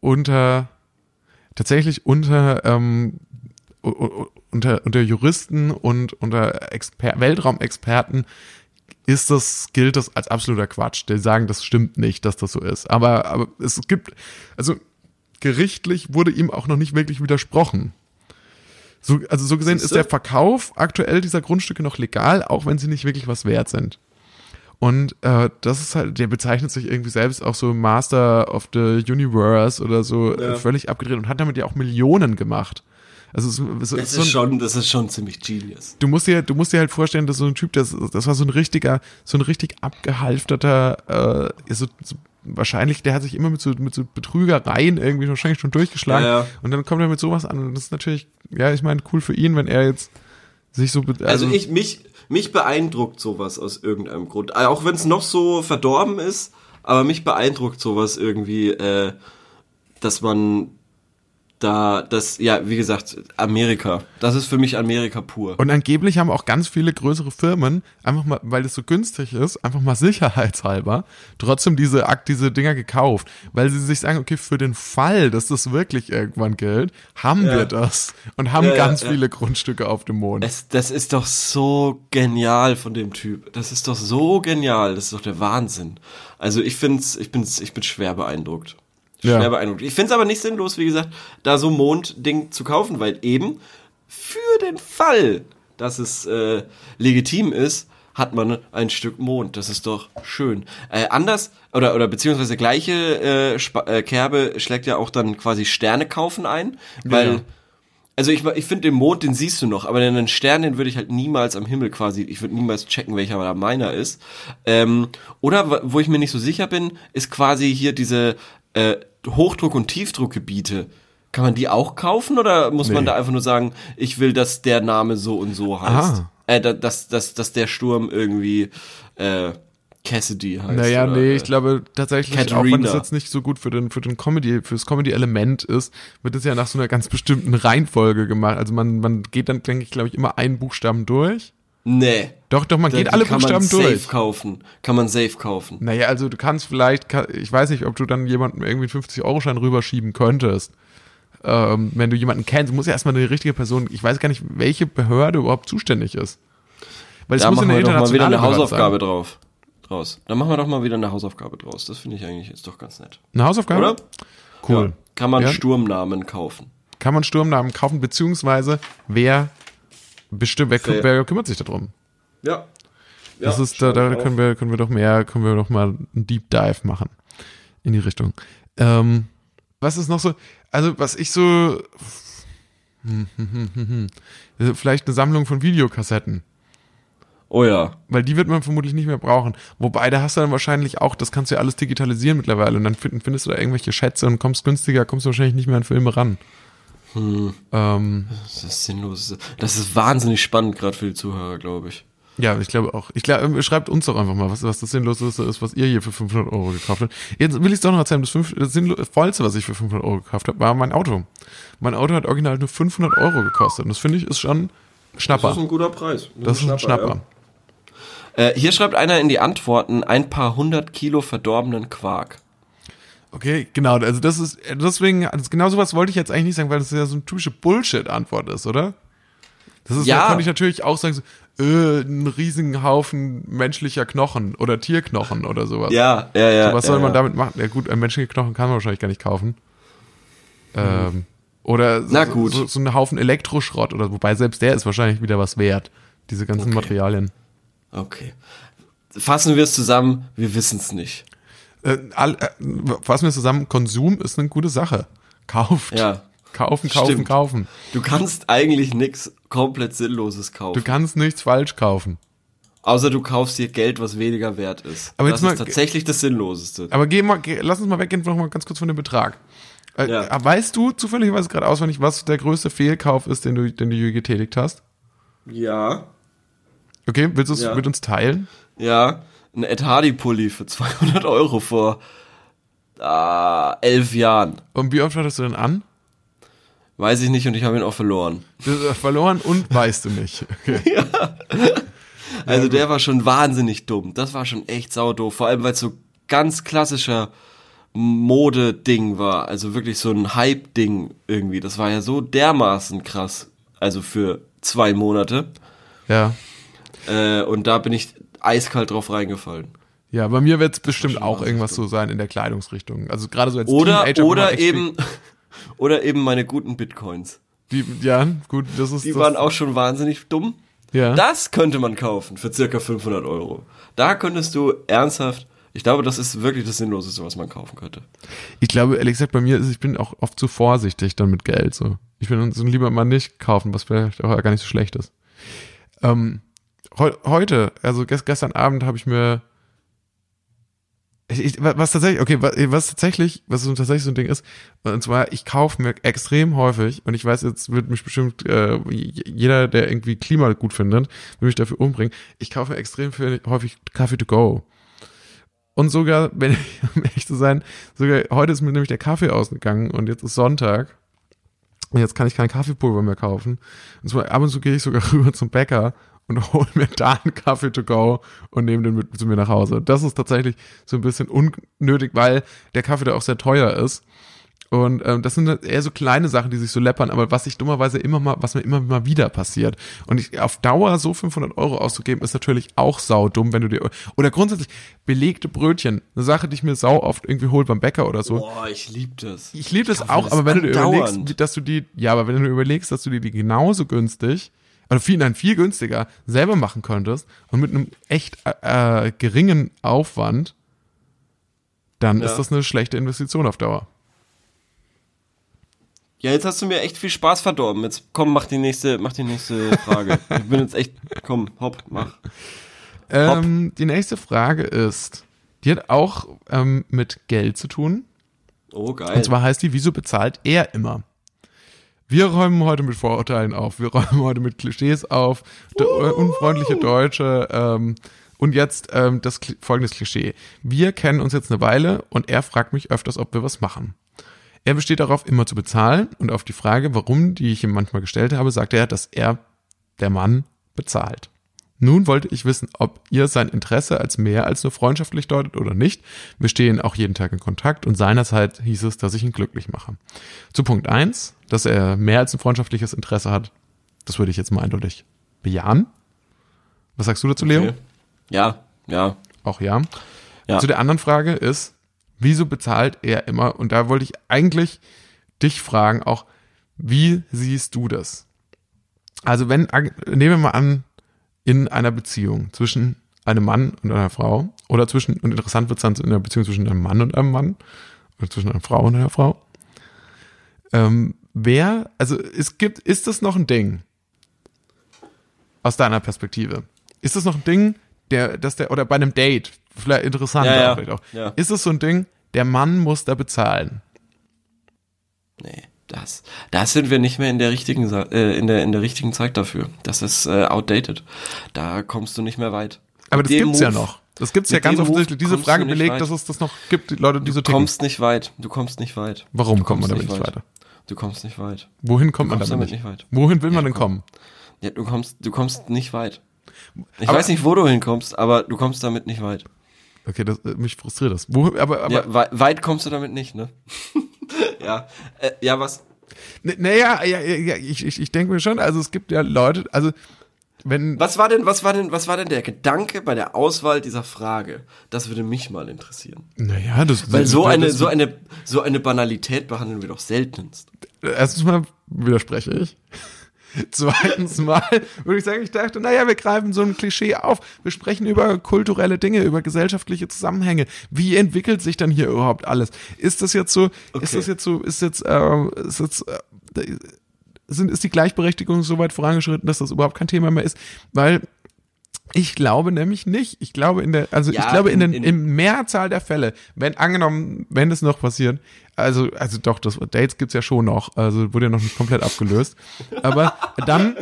S2: unter, tatsächlich unter, ähm, unter, unter Juristen und unter Exper Weltraumexperten ist das, gilt das als absoluter Quatsch. Die sagen, das stimmt nicht, dass das so ist. Aber, aber es gibt, also gerichtlich wurde ihm auch noch nicht wirklich widersprochen. So, also so gesehen ist der Verkauf aktuell dieser Grundstücke noch legal, auch wenn sie nicht wirklich was wert sind. Und äh, das ist halt, der bezeichnet sich irgendwie selbst auch so Master of the Universe oder so
S1: Ja.
S2: völlig abgedreht und hat damit ja auch Millionen gemacht. Also es, es,
S1: Das
S2: so
S1: ist
S2: ein,
S1: schon, das ist schon ziemlich genius.
S2: du musst dir, du musst dir halt vorstellen, dass so ein Typ, das, das war so ein richtiger, so ein richtig abgehalfterter, äh, so, so, wahrscheinlich, der hat sich immer mit so, mit so Betrügereien irgendwie wahrscheinlich schon durchgeschlagen.
S1: Ja, ja.
S2: Und dann kommt er mit sowas an und das ist natürlich, ja, ich meine, cool für ihn, wenn er jetzt sich so, be-
S1: Also, ich, mich, mich beeindruckt sowas aus irgendeinem Grund. Auch wenn es noch so verdorben ist, aber mich beeindruckt sowas irgendwie, äh, dass man da, das, ja, wie gesagt, Amerika. Das ist für mich Amerika pur.
S2: Und angeblich haben auch ganz viele größere Firmen, einfach mal, weil es so günstig ist, einfach mal sicherheitshalber, trotzdem diese Akt, diese Dinger gekauft. Weil sie sich sagen, okay, für den Fall, dass das wirklich irgendwann gilt, haben
S1: Ja.
S2: wir das. Und haben
S1: Ja, ja,
S2: ganz
S1: ja.
S2: viele Grundstücke auf dem Mond.
S1: Es, das ist doch so genial von dem Typ. Das ist doch so genial. Das ist doch der Wahnsinn. Also ich find's, ich bin's, ich bin schwer beeindruckt. Schwer
S2: Ja.
S1: beeindruckt. Ich find's aber nicht sinnlos, wie gesagt, da so ein Mondding zu kaufen, weil eben für den Fall, dass es äh, legitim ist, hat man ein Stück Mond. Das ist doch schön. Äh, anders oder oder beziehungsweise gleiche äh, äh, Kerbe schlägt ja auch dann quasi Sterne kaufen ein, weil
S2: Ja.
S1: also ich, ich finde den Mond, den siehst du noch, aber den Stern, den würde ich halt niemals am Himmel quasi, ich würde niemals checken, welcher da meiner ist. Ähm, oder wo ich mir nicht so sicher bin, ist quasi hier diese äh, Hochdruck- und Tiefdruckgebiete. Kann man die auch kaufen oder muss man
S2: Nee.
S1: da einfach nur sagen, ich will, dass der Name so und so heißt?
S2: Ah.
S1: Äh, da- dass, dass, dass der Sturm irgendwie äh, Cassidy heißt.
S2: Naja,
S1: oder,
S2: nee,
S1: äh,
S2: ich glaube tatsächlich, auch
S1: Katharina.
S2: wenn das jetzt nicht so gut für den, für den Comedy, fürs Comedy-Element ist, wird es ja nach so einer ganz bestimmten Reihenfolge gemacht. Also man, man geht dann, denke ich, glaube ich, immer einen Buchstaben durch.
S1: Nee.
S2: Doch, doch, man
S1: Da-
S2: geht alle
S1: kann
S2: Buchstaben
S1: man
S2: durch.
S1: safe kaufen. Kann man safe kaufen.
S2: Naja, also du kannst vielleicht, ich weiß nicht, ob du dann jemandem irgendwie einen 50-Euro-Schein rüberschieben könntest. Ähm, wenn du jemanden kennst, muss ja erstmal eine richtige Person, ich weiß gar nicht, welche Behörde überhaupt zuständig ist. Weil es
S1: Da
S2: muss
S1: machen
S2: eine
S1: wir doch mal wieder eine Hausaufgabe
S2: sein.
S1: drauf. Draus. Dann machen wir doch mal wieder eine Hausaufgabe draus. Das finde ich eigentlich jetzt doch ganz nett.
S2: Eine Hausaufgabe?
S1: Oder?
S2: Cool.
S1: Ja. Kann man
S2: Ja.
S1: Sturmnamen kaufen.
S2: Kann man Sturmnamen kaufen, beziehungsweise wer bestimmt, wer,
S1: Wer-
S2: kümmert sich darum?
S1: Ja.
S2: Das ist, da, da können wir, können wir doch mehr, können wir doch mal einen Deep Dive machen in die Richtung. Ähm, was ist noch so, also was ich so, hm, hm, hm, vielleicht eine Sammlung von Videokassetten,
S1: Oh ja.
S2: weil die wird man vermutlich nicht mehr brauchen. Wobei, da hast du dann wahrscheinlich auch, das kannst du ja alles digitalisieren mittlerweile und dann find, findest du da irgendwelche Schätze und kommst günstiger, kommst du wahrscheinlich nicht mehr an Filme ran.
S1: Hm.
S2: Ähm,
S1: Das ist sinnlos. Das ist wahnsinnig spannend, gerade für die Zuhörer, glaube ich.
S2: Ja, ich glaube auch. Ich glaube, schreibt uns doch einfach mal, was, was das Sinnloseste ist, was ihr hier für 500 Euro gekauft habt. Jetzt will ich es doch noch erzählen. Das, fünf, das Sinnlo- Vollste, was ich für 500 Euro gekauft habe, war mein Auto. Mein Auto hat original nur 500 Euro gekostet. Und das finde ich ist schon Schnapper.
S1: Das ist ein guter Preis.
S2: Das ist ein Schnapper.
S1: Ja. Äh, hier schreibt einer in die Antworten ein paar hundert Kilo verdorbenen Quark.
S2: Okay, genau. Also das ist, deswegen, also genau sowas wollte ich jetzt eigentlich nicht sagen, weil das ja so eine typische Bullshit-Antwort ist, oder? Das ist,
S1: Ja.
S2: da konnte ich natürlich auch sagen, so, äh, ein riesigen Haufen menschlicher Knochen oder Tierknochen oder sowas.
S1: Ja, ja, ja.
S2: So, was
S1: ja,
S2: soll man
S1: ja.
S2: damit machen? Ja gut, ein menschlichen Knochen kann man wahrscheinlich gar nicht kaufen. Ähm, oder so,
S1: Na gut.
S2: So, so ein Haufen Elektroschrott oder wobei selbst der ist wahrscheinlich wieder was wert. Diese ganzen
S1: Okay.
S2: Materialien.
S1: Okay. Fassen wir es zusammen, wir wissen es nicht.
S2: Äh, all, äh, fassen wir zusammen, Konsum ist eine gute Sache. Kauft.
S1: Ja.
S2: Kaufen, kaufen,
S1: Stimmt.
S2: kaufen.
S1: Du kannst eigentlich nichts komplett Sinnloses kaufen.
S2: Du kannst nichts falsch kaufen.
S1: Außer du kaufst dir Geld, was weniger wert ist.
S2: Aber
S1: das
S2: jetzt
S1: ist
S2: mal-
S1: tatsächlich das Sinnloseste.
S2: Aber geh mal, geh, lass uns mal weggehen, noch mal ganz kurz von dem Betrag. Äh,
S1: Ja.
S2: Weißt du zufälligerweise gerade auswendig, was der größte Fehlkauf ist, den du, den du je getätigt hast?
S1: Ja.
S2: Okay, willst du es
S1: Ja.
S2: mit uns teilen?
S1: Ja. Einen Ed Hardy-Pulli für 200 Euro vor äh, elf Jahren.
S2: Und wie oft hattest du denn an?
S1: Weiß ich nicht und ich habe ihn auch verloren.
S2: Verloren und weißt du nicht. Okay.
S1: Also der war schon wahnsinnig dumm. Das war schon echt saudoof. Vor allem, weil es so ganz klassischer Mode-Ding war. Also wirklich so ein Hype-Ding irgendwie. Das war ja so dermaßen krass. Also für zwei Monate.
S2: Ja.
S1: Äh, und da bin ich eiskalt drauf reingefallen.
S2: Ja, bei mir wird es bestimmt auch irgendwas so sein in der Kleidungsrichtung. Also gerade so als
S1: Oder,
S2: Teenager.
S1: oder eben, oder eben meine guten Bitcoins.
S2: Die, ja, gut, das ist.
S1: Die
S2: das,
S1: waren auch schon wahnsinnig dumm.
S2: Ja.
S1: Das könnte man kaufen für circa 500 Euro. Da könntest du ernsthaft, ich glaube, das ist wirklich das Sinnloseste, was man kaufen könnte.
S2: Ich glaube, ehrlich gesagt, bei mir ist, ich bin auch oft zu vorsichtig dann mit Geld. So. Ich bin so lieber mal nicht kaufen, was vielleicht auch gar nicht so schlecht ist. Ähm, heu, heute, also ges gestern Abend habe ich mir ich, was tatsächlich, okay, was, was tatsächlich, was so tatsächlich so ein Ding ist, und zwar, ich kaufe mir extrem häufig, und ich weiß, jetzt wird mich bestimmt äh, jeder, der irgendwie Klima gut findet, will mich dafür umbringen, ich kaufe mir extrem viel, häufig Kaffee to go. Und sogar, wenn ich, um ehrlich zu sein, sogar heute ist mir nämlich der Kaffee ausgegangen und jetzt ist Sonntag. Und jetzt kann ich kein Kaffeepulver mehr kaufen. Und zwar ab und zu gehe ich sogar rüber zum Bäcker und hole mir da einen Kaffee to go und nehme den mit zu mir nach Hause. Das ist tatsächlich so ein bisschen unnötig, weil der Kaffee da auch sehr teuer ist. Und ähm, das sind eher so kleine Sachen, die sich so läppern, aber was sich dummerweise immer mal, was mir immer mal wieder passiert. Und ich, auf Dauer so 500 Euro auszugeben, ist natürlich auch saudumm, wenn du dir, oder grundsätzlich belegte Brötchen, eine Sache, die ich mir sau oft irgendwie hol beim Bäcker oder so.
S1: Boah, ich lieb das.
S2: Ich liebe das
S1: kaufe
S2: auch,
S1: das
S2: aber wenn du dir überlegst, dass du die, ja, aber wenn du überlegst, dass du dir die genauso günstig, oder viel, nein, viel günstiger selber machen könntest und mit einem echt äh, äh, geringen Aufwand, dann
S1: Ja.
S2: ist das eine schlechte Investition auf Dauer.
S1: Ja, jetzt hast du mir echt viel Spaß verdorben. Jetzt komm, mach die nächste, mach die nächste Frage. ich bin jetzt echt, komm, hopp, mach.
S2: Ähm, die nächste Frage ist, die hat auch ähm, mit Geld zu tun.
S1: Oh, geil.
S2: Und zwar heißt die, wieso bezahlt er immer? Wir räumen heute mit Vorurteilen auf, wir räumen heute mit Klischees auf, äh, unfreundliche Deutsche. Ähm, und jetzt ähm, das folgendes Klischee. Wir kennen uns jetzt eine Weile und er fragt mich öfters, ob wir was machen. Er besteht darauf, immer zu bezahlen und auf die Frage, warum, die ich ihm manchmal gestellt habe, sagt er, dass er, der Mann, bezahlt. Nun wollte ich wissen, ob ihr sein Interesse als mehr als nur freundschaftlich deutet oder nicht. Wir stehen auch jeden Tag in Kontakt und seinerzeit hieß es, dass ich ihn glücklich mache. Zu Punkt eins, dass er mehr als ein freundschaftliches Interesse hat, das würde ich jetzt mal eindeutig bejahen. Was sagst du dazu, Leo?
S1: Okay. Ja, ja,
S2: Auch ja.
S1: Ja.
S2: Zu der anderen Frage ist, wieso bezahlt er immer? Und da wollte ich eigentlich dich fragen, auch, wie siehst du das? Also wenn, nehmen wir mal an, in einer Beziehung zwischen einem Mann und einer Frau, oder zwischen, und interessant wird es dann in einer Beziehung zwischen einem Mann und einem Mann, oder zwischen einer Frau und einer Frau. Ähm, wer, also es gibt, ist das noch ein Ding? Aus deiner Perspektive. Ist das noch ein Ding, der, dass der, oder bei einem Date, vielleicht interessant
S1: Ja, ja.
S2: vielleicht auch.
S1: Ja.
S2: Ist es so ein Ding, der Mann muss da bezahlen?
S1: nee, das, das sind wir nicht mehr in der richtigen, äh, in der, in der richtigen Zeit dafür. Das ist äh, outdated. Da kommst du nicht mehr weit.
S2: Aber das
S1: dem
S2: gibt's ja
S1: Move-
S2: noch. Das gibt's ja ganz offensichtlich. Diese Frage belegt, dass es das noch gibt, die Leute, die so
S1: Du
S2: ticken.
S1: kommst nicht weit. Du kommst nicht weit.
S2: Warum man
S1: kommst
S2: damit nicht weiter?
S1: Du kommst nicht weit.
S2: Wohin kommt
S1: Du
S2: man damit
S1: damit
S2: nicht?
S1: nicht weit.
S2: Wohin will man
S1: Ja,
S2: denn
S1: komm.
S2: kommen?
S1: Ja, du kommst, du kommst nicht weit. Ich
S2: Aber-
S1: weiß nicht, wo du hinkommst, aber du kommst damit nicht weit.
S2: Okay, das, äh, mich frustriert das. Wo, aber, aber,
S1: ja, wei weit kommst du damit nicht, ne? ja, äh, ja, was?
S2: n- naja, ja, ja, ja, ich, ich, ich denke mir schon, also es gibt ja Leute, also wenn,
S1: Was war denn, was war denn, was war denn der Gedanke bei der Auswahl dieser Frage? Das würde mich mal interessieren.
S2: naja, das,
S1: Weil so
S2: das,
S1: eine, so eine, so eine Banalität behandeln wir doch seltenst.
S2: Erstens mal widerspreche ich. Zweitens mal würde ich sagen, ich dachte, naja, wir greifen so ein Klischee auf. Wir sprechen über kulturelle Dinge, über gesellschaftliche Zusammenhänge. Wie entwickelt sich dann hier überhaupt alles? Ist das jetzt so, ist
S1: Okay.
S2: das jetzt so, ist jetzt, äh, ist jetzt, äh, sind, ist die Gleichberechtigung so weit vorangeschritten, dass das überhaupt kein Thema mehr ist? Weil ich glaube nämlich nicht. Ich glaube in der, also ich
S1: Ja,
S2: glaube in,
S1: in-
S2: den,
S1: in-
S2: in Mehrzahl der Fälle, wenn angenommen, wenn es noch passiert, also, also doch, das Dates gibt's ja schon noch, also wurde ja noch nicht komplett abgelöst. Aber dann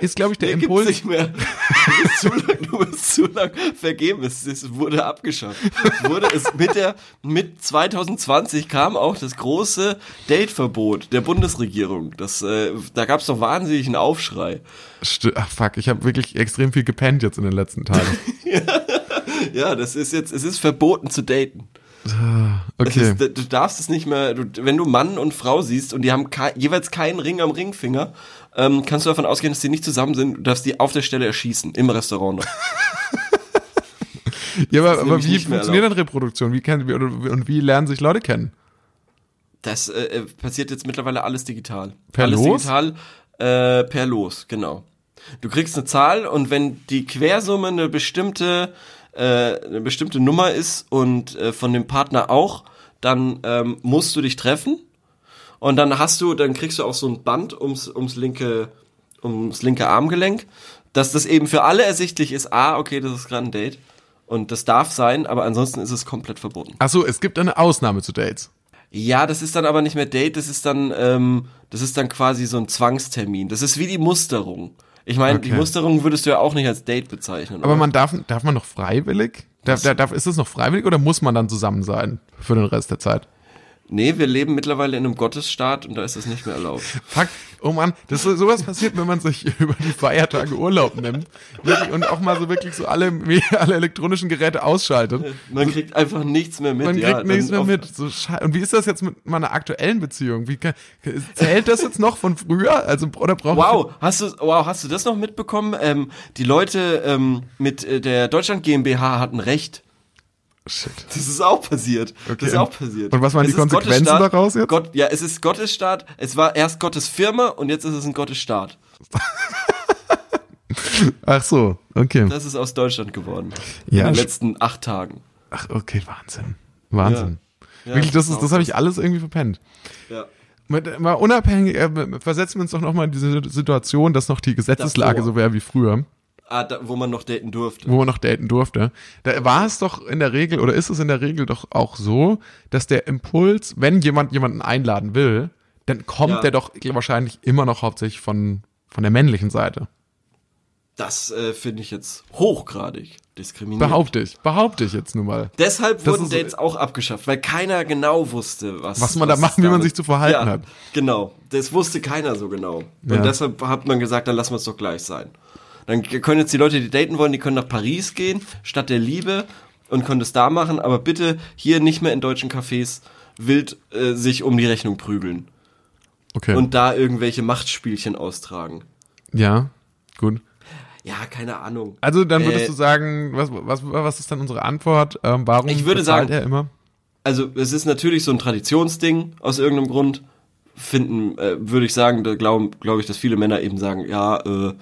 S2: ist, glaube ich, der
S1: Nee, gibt's
S2: Impuls.
S1: nicht mehr. Du bist zu lang, du bist zu lang vergeben. Es, es wurde abgeschafft. Es wurde es mit der mit 2020 kam auch das große Dateverbot der Bundesregierung. Das äh, da gab es doch wahnsinnig einen Aufschrei.
S2: St- Ach fuck, ich habe wirklich extrem viel gepennt jetzt in den letzten Tagen.
S1: Ja, das ist jetzt es ist verboten zu daten. Es
S2: Okay.
S1: Ist, du darfst es nicht mehr, du, wenn du Mann und Frau siehst und die haben kei- jeweils keinen Ring am Ringfinger, ähm, kannst du davon ausgehen, dass die nicht zusammen sind. Du darfst die auf der Stelle erschießen, im Restaurant noch.
S2: Ja, aber, aber wie funktioniert dann Reproduktion? Wie kennen oder- und wie lernen sich Leute kennen?
S1: Das äh, äh, passiert jetzt mittlerweile alles digital.
S2: Per
S1: alles
S2: Los?
S1: digital, äh, per Los, genau. Du kriegst eine Zahl und wenn die Quersumme eine bestimmte, äh, eine bestimmte Nummer ist und äh, von dem Partner auch, dann ähm, musst du dich treffen und dann hast du, dann kriegst du auch so ein Band ums, ums linke, ums linke Armgelenk, dass das eben für alle ersichtlich ist, ah, okay, das ist gerade ein Date. Und das darf sein, aber ansonsten ist es komplett verboten.
S2: Ach so, es gibt eine Ausnahme zu Dates.
S1: Ja, das ist dann aber nicht mehr Date, das ist dann, ähm, das ist dann quasi so ein Zwangstermin. Das ist wie die Musterung. Ich meine, die
S2: Okay.
S1: Musterung würdest du ja auch nicht als Date bezeichnen.
S2: Aber
S1: oder?
S2: man darf, darf man noch freiwillig? Darf, darf, ist es noch freiwillig oder muss man dann zusammen sein für den Rest der Zeit?
S1: Nee, wir leben mittlerweile in einem Gottesstaat und da ist das nicht mehr erlaubt.
S2: Fuck, oh Mann, das ist, sowas passiert, wenn man sich über die Feiertage Urlaub nimmt und auch mal so wirklich so alle, alle elektronischen Geräte ausschaltet.
S1: Man kriegt einfach nichts mehr mit.
S2: Man
S1: ja,
S2: kriegt nichts
S1: dann
S2: mehr mit. So und wie ist das jetzt mit meiner aktuellen Beziehung? Wie kann, zählt das jetzt noch von früher? Also oder brauche
S1: Wow, hast du, wow, hast du das noch mitbekommen? Ähm, die Leute ähm, mit äh, der Deutschland GmbH hatten Recht.
S2: Shit.
S1: Das ist auch passiert.
S2: Okay.
S1: Das ist auch passiert.
S2: Und was waren
S1: Es
S2: die Konsequenzen daraus jetzt?
S1: Gott, ja, es ist Gottesstaat. Es war erst Gottes Firma und jetzt ist es ein Gottesstaat.
S2: Ach so, okay.
S1: Das ist aus Deutschland geworden.
S2: Ja,
S1: In den letzten acht Tagen.
S2: Ach, okay, Wahnsinn. Wahnsinn.
S1: Ja,
S2: Wirklich, das ist, das habe ich alles irgendwie verpennt.
S1: Ja.
S2: Mal unabhängig, äh, versetzen wir uns doch nochmal in diese Situation, dass noch die Gesetzeslage so wäre wie früher,
S1: Ah, da, wo man noch daten durfte.
S2: wo man noch daten durfte. Da war es doch in der Regel, oder ist es in der Regel doch auch so, dass der Impuls, wenn jemand jemanden einladen will, dann kommt
S1: Ja.
S2: der doch wahrscheinlich immer noch hauptsächlich von, von der männlichen Seite.
S1: Das äh, finde ich jetzt hochgradig diskriminierend.
S2: Behaupte ich, behaupte ich jetzt nun mal.
S1: Deshalb
S2: Das
S1: wurden Dates auch abgeschafft, weil keiner genau wusste, was,
S2: Was man da machen, wie man sich zu verhalten
S1: ja,
S2: hat.
S1: Genau, das wusste keiner so genau.
S2: Ja.
S1: Und deshalb hat man gesagt, dann lassen wir es doch gleich sein. Dann können jetzt die Leute, die daten wollen, die können nach Paris gehen, statt der Liebe und können das da machen, aber bitte hier nicht mehr in deutschen Cafés wild äh, sich um die Rechnung prügeln
S2: Okay.
S1: und da irgendwelche Machtspielchen austragen.
S2: ja, gut.
S1: Ja, keine Ahnung.
S2: Also dann würdest
S1: Äh,
S2: du sagen, was, was, was ist dann unsere Antwort? Ähm, warum
S1: Ich würde sagen-
S2: er immer?
S1: also es ist natürlich so ein Traditionsding aus irgendeinem Grund. Finden, äh, würde ich sagen, da glaube glaub ich, dass viele Männer eben sagen, ja, äh,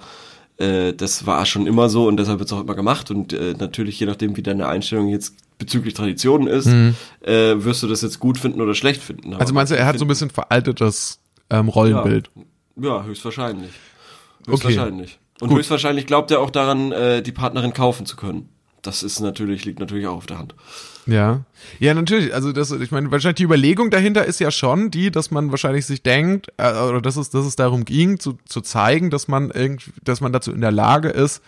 S1: äh, das war schon immer so und deshalb wird es auch immer gemacht. Und äh, natürlich, je nachdem, wie deine Einstellung jetzt bezüglich Traditionen ist, äh, wirst du das jetzt gut finden oder schlecht finden.
S2: Mhm. Also meinst du, er hat so ein bisschen veraltetes ähm, Rollenbild?
S1: Ja, höchstwahrscheinlich.
S2: Okay.
S1: Höchstwahrscheinlich. Und
S2: Gut.
S1: höchstwahrscheinlich glaubt er auch daran, äh, die Partnerin kaufen zu können. Das ist natürlich, liegt natürlich auch auf der Hand.
S2: Ja. Ja, natürlich. Also das, ich meine, wahrscheinlich die Überlegung dahinter ist ja schon die, dass man wahrscheinlich sich denkt, äh, oder dass es, dass es darum ging, zu, zu zeigen, dass man irgendwie, dass man dazu in der Lage ist,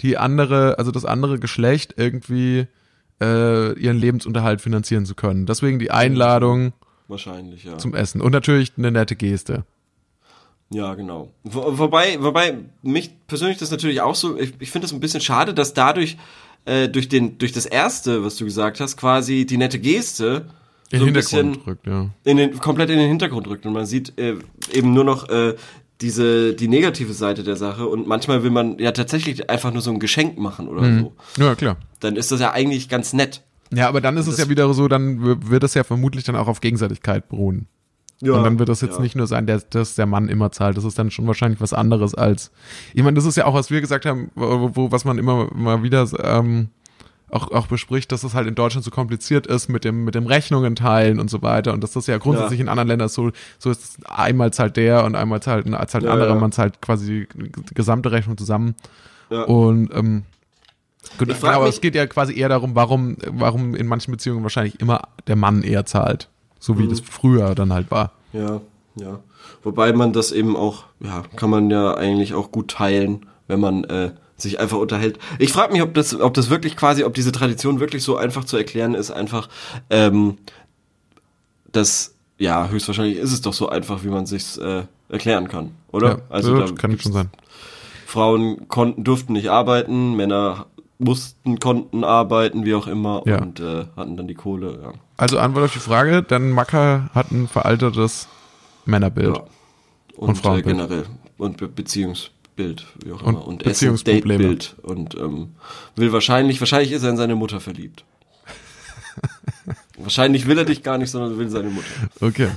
S2: die andere, also das andere Geschlecht irgendwie äh, ihren Lebensunterhalt finanzieren zu können. Deswegen die Einladung
S1: Wahrscheinlich, ja.
S2: zum Essen. Und natürlich eine nette Geste.
S1: Ja, genau. Wo, wobei, wobei mich persönlich das natürlich auch so, ich, ich finde es ein bisschen schade, dass dadurch, äh, durch den, durch das erste, was du gesagt hast, quasi die nette Geste
S2: In
S1: so ein bisschen
S2: drückt, ja.
S1: in den, komplett in den Hintergrund rückt und man sieht äh, eben nur noch äh, diese, die negative Seite der Sache und manchmal will man ja tatsächlich einfach nur so ein Geschenk machen oder
S2: Mhm.
S1: so.
S2: Ja, klar.
S1: Dann ist das ja eigentlich ganz nett.
S2: Ja, aber dann ist es ja wieder so, dann wird es ja vermutlich dann auch auf Gegenseitigkeit beruhen.
S1: Ja,
S2: und dann wird das jetzt
S1: ja.
S2: nicht nur sein, der, dass der Mann immer zahlt. Das ist dann schon wahrscheinlich was anderes als. Ich meine, das ist ja auch, was wir gesagt haben, wo, wo was man immer mal wieder ähm, auch, auch bespricht, dass es halt in Deutschland so kompliziert ist mit dem, mit dem Rechnungen teilen und so weiter. Und dass das ja grundsätzlich in anderen Ländern so, so ist, einmal zahlt der und einmal zahlt, ein- zahlt ein
S1: Ja,
S2: anderer,
S1: ja.
S2: man zahlt quasi die gesamte Rechnung zusammen.
S1: Ja.
S2: Und ähm, gut,
S1: Ich frag
S2: genau, aber es geht ja quasi eher darum, warum, warum in manchen Beziehungen wahrscheinlich immer der Mann eher zahlt. So
S1: Mhm.
S2: wie das früher dann halt war.
S1: Ja. Ja. Wobei man das eben auch, ja, kann man ja eigentlich auch gut teilen, wenn man äh, sich einfach unterhält. Ich frage mich, ob das, ob das wirklich quasi, ob diese Tradition wirklich so einfach zu erklären ist, einfach, ähm, das, ja, höchstwahrscheinlich ist es doch so einfach, wie man sich's äh, erklären kann, oder?
S2: Ja, also
S1: da
S2: kann schon sein.
S1: Frauen konnten, durften nicht arbeiten, Männer mussten, konnten arbeiten, wie auch immer,
S2: Ja.
S1: und äh, hatten dann die Kohle, ja.
S2: Also Antwort auf die Frage, dann Macker hat ein veraltetes Männerbild.
S1: Ja. Und,
S2: Und Frauenbild.
S1: Äh, generell. Und Be Beziehungsbild, wie auch
S2: Und
S1: immer. Und. Essen-Date-Bild. Und ähm, will wahrscheinlich, wahrscheinlich ist er in seine Mutter verliebt. wahrscheinlich will er dich gar nicht, sondern will seine Mutter.
S2: Okay.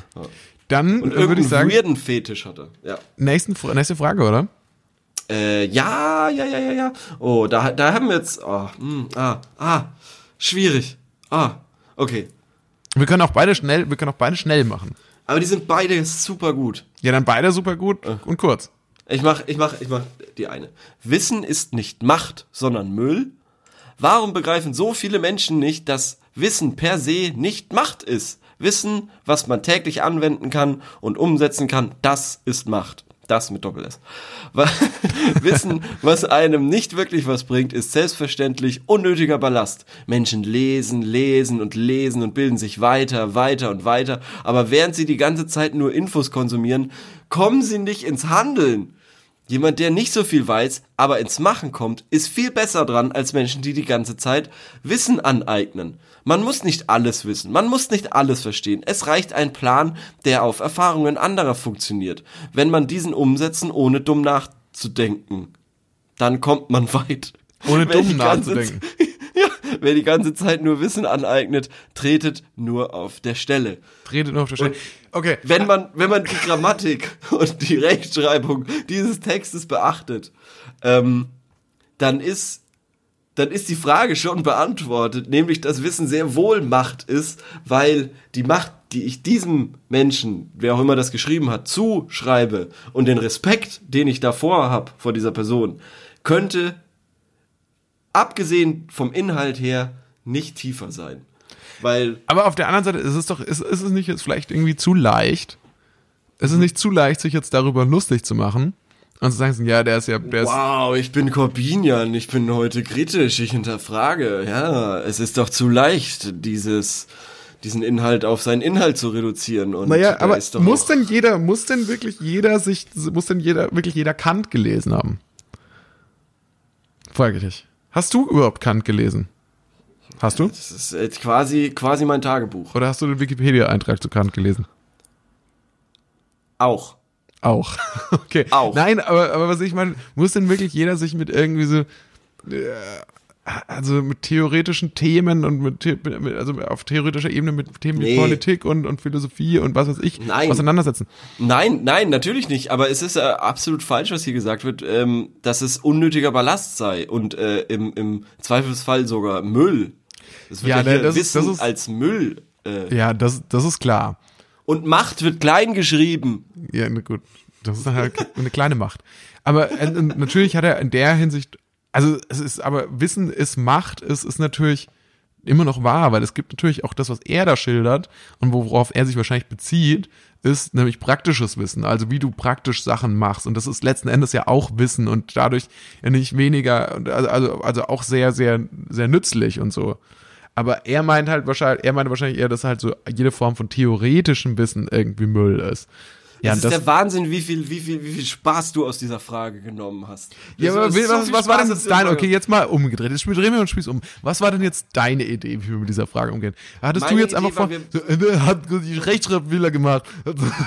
S2: Dann
S1: Und
S2: äh, würde ich sagen,
S1: weirden Fetisch hat er. Ja.
S2: nächsten, nächste Frage, oder?
S1: Äh, ja, ja, ja, ja, ja. Oh, da, da haben wir jetzt. Oh, hm, ah, ah, schwierig. Ah, okay.
S2: Wir können auch beide schnell, wir können auch beide schnell machen.
S1: Aber die sind beide super gut.
S2: Ja, dann beide super gut und kurz.
S1: Ich mach, ich mach, ich mach die eine. Wissen ist nicht Macht, sondern Müll. Warum begreifen so viele Menschen nicht, dass Wissen per se nicht Macht ist? Wissen, was man täglich anwenden kann und umsetzen kann, das ist Macht. Das mit Doppel S. Wissen, was einem nicht wirklich was bringt, ist selbstverständlich unnötiger Ballast. Menschen lesen, lesen und lesen und bilden sich weiter, weiter und weiter. Aber während sie die ganze Zeit nur Infos konsumieren, kommen sie nicht ins Handeln. Jemand, der nicht so viel weiß, aber ins Machen kommt, ist viel besser dran als Menschen, die die ganze Zeit Wissen aneignen. Man muss nicht alles wissen, man muss nicht alles verstehen. Es reicht ein Plan, der auf Erfahrungen anderer funktioniert. Wenn man diesen umsetzen, ohne dumm nachzudenken, dann kommt man weit.
S2: Ohne dumm nachzudenken.
S1: Wer die ganze Zeit nur Wissen aneignet, tretet nur auf der Stelle.
S2: Redet nur auf der Stelle. Okay.
S1: Wenn man, wenn man die Grammatik und die Rechtschreibung dieses Textes beachtet, ähm, dann ist, dann ist die Frage schon beantwortet, nämlich dass Wissen sehr wohl Macht ist, weil die Macht, die ich diesem Menschen, wer auch immer das geschrieben hat, zuschreibe und den Respekt, den ich davor habe vor dieser Person, könnte abgesehen vom Inhalt her nicht tiefer sein. Weil
S2: Aber auf der anderen Seite ist es doch, ist, ist es nicht jetzt vielleicht irgendwie zu leicht? Ist es nicht zu leicht, sich jetzt darüber lustig zu machen? Und zu sagen, ja, der ist ja, der ist,
S1: Wow, ich bin Corbinian, ich bin heute kritisch, ich hinterfrage. Ja, es ist doch zu leicht, dieses, diesen Inhalt auf seinen Inhalt zu reduzieren. Und
S2: naja, aber
S1: ist doch
S2: muss denn jeder, muss denn wirklich jeder sich, muss denn jeder, wirklich jeder Kant gelesen haben? Frage ich dich. Hast du überhaupt Kant gelesen? Hast du?
S1: Das ist äh, quasi, quasi mein Tagebuch.
S2: Oder hast du den Wikipedia-Eintrag zu Kant gelesen?
S1: Auch.
S2: Auch. Okay.
S1: Auch.
S2: Nein, aber, aber was ich meine, muss denn wirklich jeder sich mit irgendwie so, äh, also mit theoretischen Themen und mit, mit also auf theoretischer Ebene mit Themen wie
S1: Nee.
S2: Politik und, und Philosophie und was weiß ich
S1: Nein.
S2: auseinandersetzen?
S1: Nein, nein, natürlich nicht. Aber es ist äh, absolut falsch, was hier gesagt wird, ähm, dass es unnötiger Ballast sei und äh, im, im Zweifelsfall sogar Müll. Es wird
S2: Ja,
S1: ja,
S2: ne,
S1: hier
S2: das ist-
S1: Wissen
S2: das ist-
S1: als Müll. Äh,
S2: Ja, das, das ist klar.
S1: und Macht wird klein geschrieben.
S2: Ja, na gut. Das ist halt eine kleine Macht. Aber äh, natürlich hat er in der Hinsicht, also es ist, aber Wissen ist Macht, es ist natürlich immer noch wahr, weil es gibt natürlich auch das, was er da schildert und worauf er sich wahrscheinlich bezieht, ist nämlich praktisches Wissen, also wie du praktisch Sachen machst. Und das ist letzten Endes ja auch Wissen und dadurch nicht weniger, also, also, also auch sehr, sehr, sehr nützlich und so. Aber er meint halt wahrscheinlich, er meint wahrscheinlich eher, dass halt so jede Form von theoretischem Wissen irgendwie Müll ist. Ja,
S1: das
S2: und
S1: ist der Wahnsinn, wie viel, wie viel, wie viel Spaß du aus dieser Frage genommen hast.
S2: Ja,
S1: Das
S2: aber
S1: so
S2: was, was war denn jetzt dein, okay, jetzt mal umgedreht, jetzt drehen wir uns Spieß um. Was war denn jetzt deine Idee, wie wir mit dieser Frage umgehen? Hattest du
S1: Meine
S2: jetzt
S1: Idee
S2: einfach vor, so, äh, der hat die Rechtschreibfehler gemacht.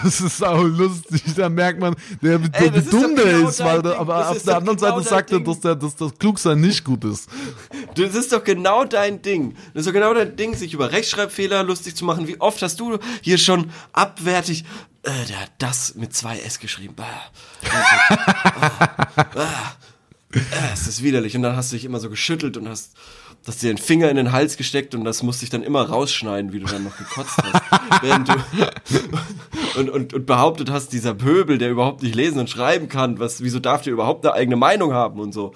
S2: Das ist auch lustig, da merkt man, der,
S1: Ey, das ist
S2: dumm der
S1: genau
S2: ist, weil,
S1: Ding.
S2: aber
S1: Das
S2: auf der anderen
S1: genau
S2: Seite sagt er, dass, der, dass das Klugsein nicht gut ist.
S1: Das ist doch genau dein Ding. Das ist doch genau dein Ding, sich über Rechtschreibfehler lustig zu machen. Wie oft hast du hier schon abwertig, äh, der hat das mit zwei S geschrieben. Äh, es ist widerlich. Und dann hast du dich immer so geschüttelt und hast, hast dir den Finger in den Hals gesteckt und das musste ich dann immer rausschneiden, wie du dann noch gekotzt hast. während du und, und, und behauptet hast, dieser Pöbel, der überhaupt nicht lesen und schreiben kann, was, wieso darf der überhaupt eine eigene Meinung haben und so.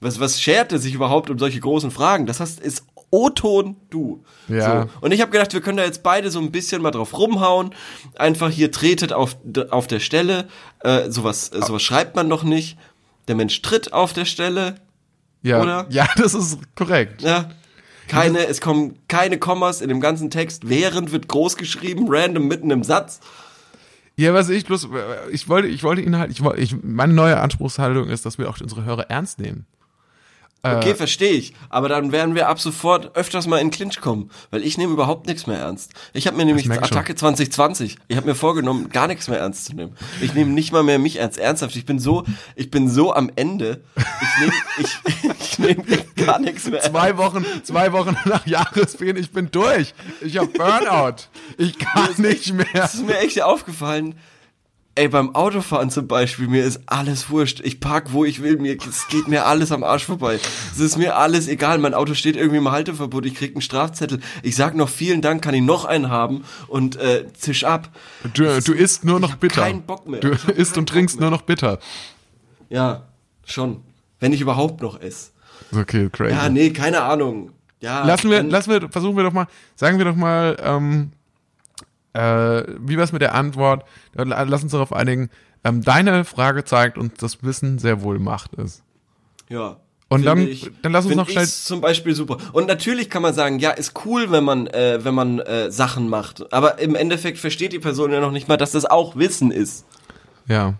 S1: Was, was schert er sich überhaupt um solche großen Fragen? Das hast, ist O-Ton du.
S2: Ja.
S1: So. Und ich habe gedacht, wir können da jetzt beide so ein bisschen mal drauf rumhauen. Einfach hier tretet auf, auf der Stelle. Äh, sowas, äh, sowas schreibt man doch nicht. Der Mensch tritt auf der Stelle.
S2: Ja,
S1: Oder?
S2: ja, das ist korrekt.
S1: Ja. Keine, es kommen keine Kommas in dem ganzen Text. Während wird groß geschrieben, random mitten im Satz.
S2: Ja, was ich bloß, ich wollte, ich wollte ihn halt, ich wollte, ich, meine neue Anspruchshaltung ist, dass wir auch unsere Hörer ernst nehmen.
S1: Okay, verstehe ich. Aber dann werden wir ab sofort öfters mal in Clinch kommen, weil ich nehme überhaupt nichts mehr ernst. Ich habe mir nämlich
S2: merk schon.
S1: Attacke 2020, ich habe mir vorgenommen, gar nichts mehr ernst zu nehmen. Ich nehme nicht mal mehr mich ernst. Ernsthaft, ich bin so, ich bin so am Ende. Ich nehme ich, ich nehm gar nichts mehr ernst.
S2: Zwei Wochen, zwei Wochen nach Jahresbeginn, ich bin durch. Ich hab Burnout. Ich kann nicht mehr.
S1: Das ist mir echt aufgefallen. Ey, beim Autofahren zum Beispiel, mir ist alles wurscht. Ich park, wo ich will. Mir, es geht mir alles am Arsch vorbei. Es ist mir alles egal. Mein Auto steht irgendwie im Halteverbot. Ich krieg einen Strafzettel. Ich sag noch vielen Dank, kann ich noch einen haben und äh, zisch ab.
S2: Du, du isst nur noch bitter.
S1: keinen Bock mehr.
S2: Du isst und trinkst
S1: mehr.
S2: nur noch bitter.
S1: Ja, schon. Wenn ich überhaupt noch esse.
S2: Okay, crazy.
S1: Ja, nee, keine Ahnung. Ja,
S2: lassen wir, lassen wir, versuchen wir doch mal, sagen wir doch mal, ähm, äh, wie war's mit der Antwort? Lass uns darauf einigen. Ähm, deine Frage zeigt uns, dass Wissen sehr wohl Macht ist.
S1: Ja.
S2: Und dann- dann lass uns noch schnell-
S1: zum Beispiel super. Und natürlich kann man sagen, ja, ist cool, wenn man, äh, wenn man äh, Sachen macht. Aber im Endeffekt versteht die Person ja noch nicht mal, dass das auch Wissen ist.
S2: Ja,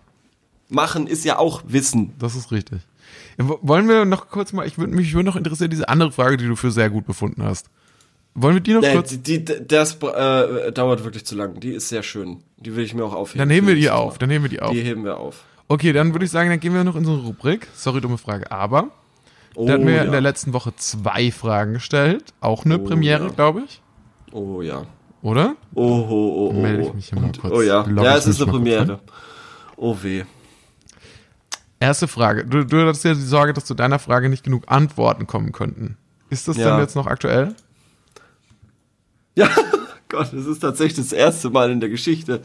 S1: Machen ist ja auch Wissen.
S2: das ist richtig. Wollen wir noch kurz mal, ich würde mich würde noch interessieren, diese andere Frage, die du für sehr gut befunden hast. Wollen wir die noch
S1: Äh,
S2: kurz?
S1: die, die, das äh, dauert wirklich zu lang. Die ist sehr schön. Die will ich mir auch aufheben.
S2: Dann heben wir die auf,
S1: Mal.
S2: dann heben wir die auf.
S1: Die heben wir auf.
S2: Okay, dann würde ich sagen, dann gehen wir noch in unsere Rubrik. Sorry, dumme Frage, aber
S1: Oh,
S2: da hatten wir
S1: ja.
S2: in der letzten Woche zwei Fragen gestellt. Auch eine
S1: Oh,
S2: Premiere,
S1: ja.
S2: glaube ich.
S1: oh ja.
S2: Oder?
S1: Oh, oh, oh, oh.
S2: Melde ich
S1: oh.
S2: mich hier
S1: Und-
S2: kurz.
S1: Oh ja.
S2: Logge
S1: Ja, es ist eine Premiere. Oh weh.
S2: Erste Frage. Du, du hattest ja die Sorge, dass zu deiner Frage nicht genug Antworten kommen könnten. Ist das
S1: Ja.
S2: denn jetzt noch aktuell?
S1: Ja, Gott, das ist tatsächlich das erste Mal in der Geschichte,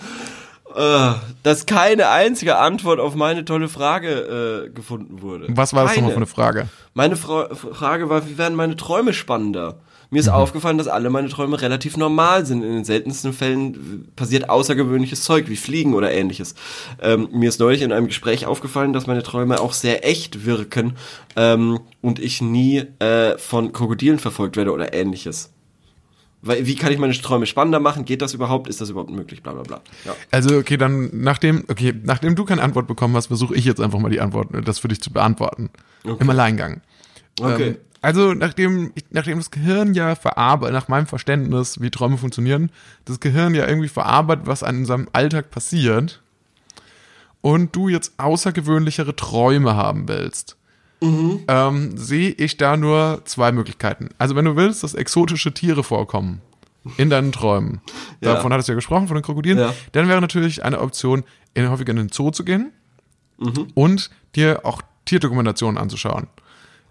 S1: äh, dass keine einzige Antwort auf meine tolle Frage äh, gefunden wurde.
S2: Was war das nochmal für eine Frage?
S1: Meine Fra Frage war, wie werden meine Träume spannender? Mir
S2: Mhm.
S1: ist aufgefallen, dass alle meine Träume relativ normal sind. In den seltensten Fällen passiert außergewöhnliches Zeug, wie Fliegen oder ähnliches. Ähm, mir ist neulich in einem Gespräch aufgefallen, dass meine Träume auch sehr echt wirken ähm, und ich nie äh, von Krokodilen verfolgt werde oder ähnliches. Weil, wie kann ich meine Träume spannender machen? Geht das überhaupt? Ist das überhaupt möglich? Bla bla bla. Ja.
S2: Also, okay, dann nachdem, okay, nachdem du keine Antwort bekommen hast, versuche ich jetzt einfach mal die Antwort, das für dich zu beantworten. Im Alleingang.
S1: Okay.
S2: Ähm, also, nachdem, nachdem das Gehirn ja verarbeitet, nach meinem Verständnis, wie Träume funktionieren, das Gehirn ja irgendwie verarbeitet, was an seinem Alltag passiert, und du jetzt außergewöhnlichere Träume haben willst, ähm, sehe ich da nur zwei Möglichkeiten. Also, wenn du willst, dass exotische Tiere vorkommen in deinen Träumen,
S1: Ja.
S2: davon hattest du ja gesprochen, von den Krokodilen,
S1: Ja.
S2: dann wäre natürlich eine Option, in, häufiger in den Zoo zu gehen und dir auch Tierdokumentationen anzuschauen.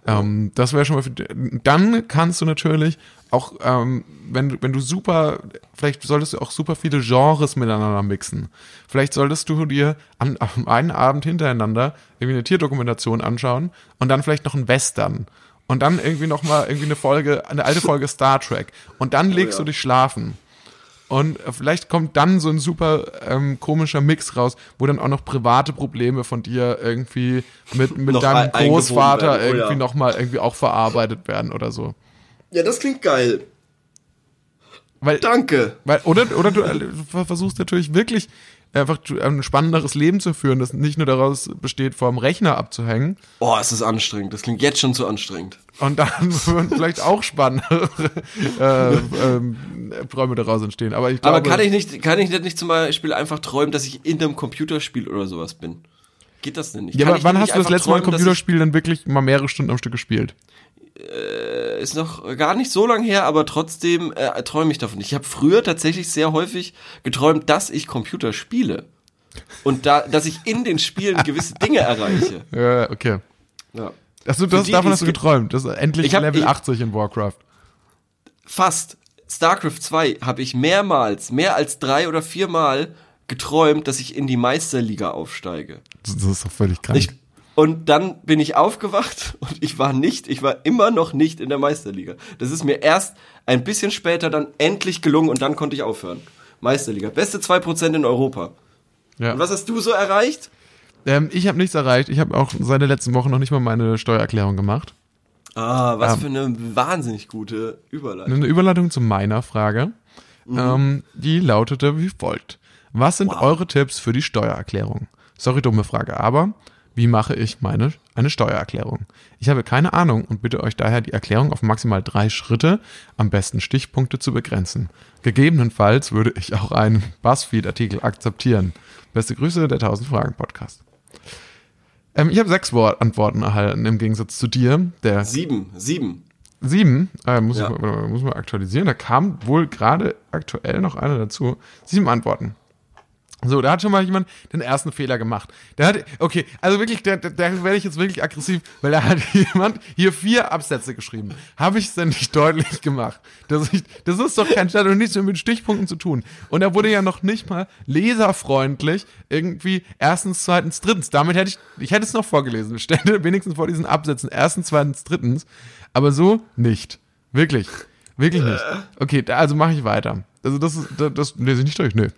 S2: Ähm, das wäre schon mal für, dann kannst du natürlich auch, ähm, wenn du, wenn du super, vielleicht solltest du auch super viele Genres miteinander mixen. Vielleicht solltest du dir an, an einen Abend hintereinander irgendwie eine Tierdokumentation anschauen und dann vielleicht noch einen Western. Und dann irgendwie noch mal irgendwie eine Folge, eine alte Folge Star Trek. Und dann legst
S1: ja.
S2: du dich schlafen. Und vielleicht kommt dann so ein super ähm, komischer Mix raus, wo dann auch noch private Probleme von dir irgendwie mit, mit deinem Großvater
S1: werden, oh ja.
S2: irgendwie nochmal irgendwie auch verarbeitet werden oder so.
S1: ja, das klingt geil.
S2: Weil,
S1: Danke.
S2: weil oder, oder du äh, ver- versuchst natürlich wirklich einfach ein spannenderes Leben zu führen, das nicht nur daraus besteht, vor dem Rechner abzuhängen
S1: Oh, es ist anstrengend. Das klingt jetzt schon zu anstrengend.
S2: Und dann würden vielleicht auch spannendere äh, ähm, Träume daraus entstehen. Aber ich glaube,
S1: Aber kann ich nicht, kann ich nicht zum Beispiel einfach träumen, dass ich in einem Computerspiel oder sowas bin? Geht das denn nicht?
S2: ja,
S1: Kann
S2: aber wann hast du das letzte Mal ein Computerspiel dann wirklich mal mehrere Stunden am Stück gespielt?
S1: Äh, ist noch gar nicht so lang her, aber trotzdem äh, träume ich davon. Ich habe früher tatsächlich sehr häufig geträumt, dass ich Computer spiele. Und da, dass ich in den Spielen gewisse Dinge erreiche.
S2: Ja, okay.
S1: Ja. Für
S2: das,
S1: die,
S2: davon hast du geträumt. Das ist endlich
S1: Ich hab-
S2: Level
S1: ich-
S2: 80 in Warcraft.
S1: Fast. StarCraft 2 habe ich mehrmals, mehr als drei oder viermal geträumt, dass ich in die Meisterliga aufsteige.
S2: Das, das ist doch völlig krank.
S1: Ich, Und dann bin ich aufgewacht und ich war nicht, ich war immer noch nicht in der Meisterliga. Das ist mir erst ein bisschen später dann endlich gelungen und dann konnte ich aufhören. Meisterliga. Beste 2% in Europa.
S2: Ja.
S1: Und was hast du so erreicht?
S2: Ähm, ich habe nichts erreicht. Ich habe auch seit der letzten Woche noch nicht mal meine Steuererklärung gemacht.
S1: Ah, was
S2: Ähm.
S1: für eine wahnsinnig gute Überleitung.
S2: Eine Überleitung zu meiner Frage. Ähm, die lautete wie folgt. Was sind
S1: Wow.
S2: eure Tipps für die Steuererklärung? Sorry, dumme Frage, aber wie mache ich meine eine Steuererklärung? Ich habe keine Ahnung und bitte euch daher die Erklärung auf maximal drei Schritte, am besten Stichpunkte zu begrenzen. Gegebenenfalls würde ich auch einen Buzzfeed-Artikel akzeptieren. Beste Grüße, der 1000 Fragen Podcast. Ähm, ich habe sechs Wort Antworten erhalten im Gegensatz zu dir, der
S1: Sieben, sieben.
S2: Sieben, äh, muss,
S1: Ja.
S2: ich, muss man aktualisieren. Da kam wohl gerade aktuell noch einer dazu. Sieben Antworten. So, da hat schon mal jemand den ersten Fehler gemacht. Der hat, okay, also wirklich, da, da, da werde ich jetzt wirklich aggressiv, weil da hat jemand hier vier Absätze geschrieben. Habe ich es denn nicht deutlich gemacht? Das, ich, das ist doch kein Stadt und nichts mit Stichpunkten zu tun. Und da wurde ja noch nicht mal leserfreundlich irgendwie erstens, zweitens, drittens. Damit hätte ich, ich hätte es noch vorgelesen. Es Stände wenigstens vor diesen Absätzen erstens, zweitens, drittens. Aber so nicht. Wirklich. Wirklich nicht. Okay, da, also mache ich weiter. Also das ist, das, das lese ich nicht durch, nö.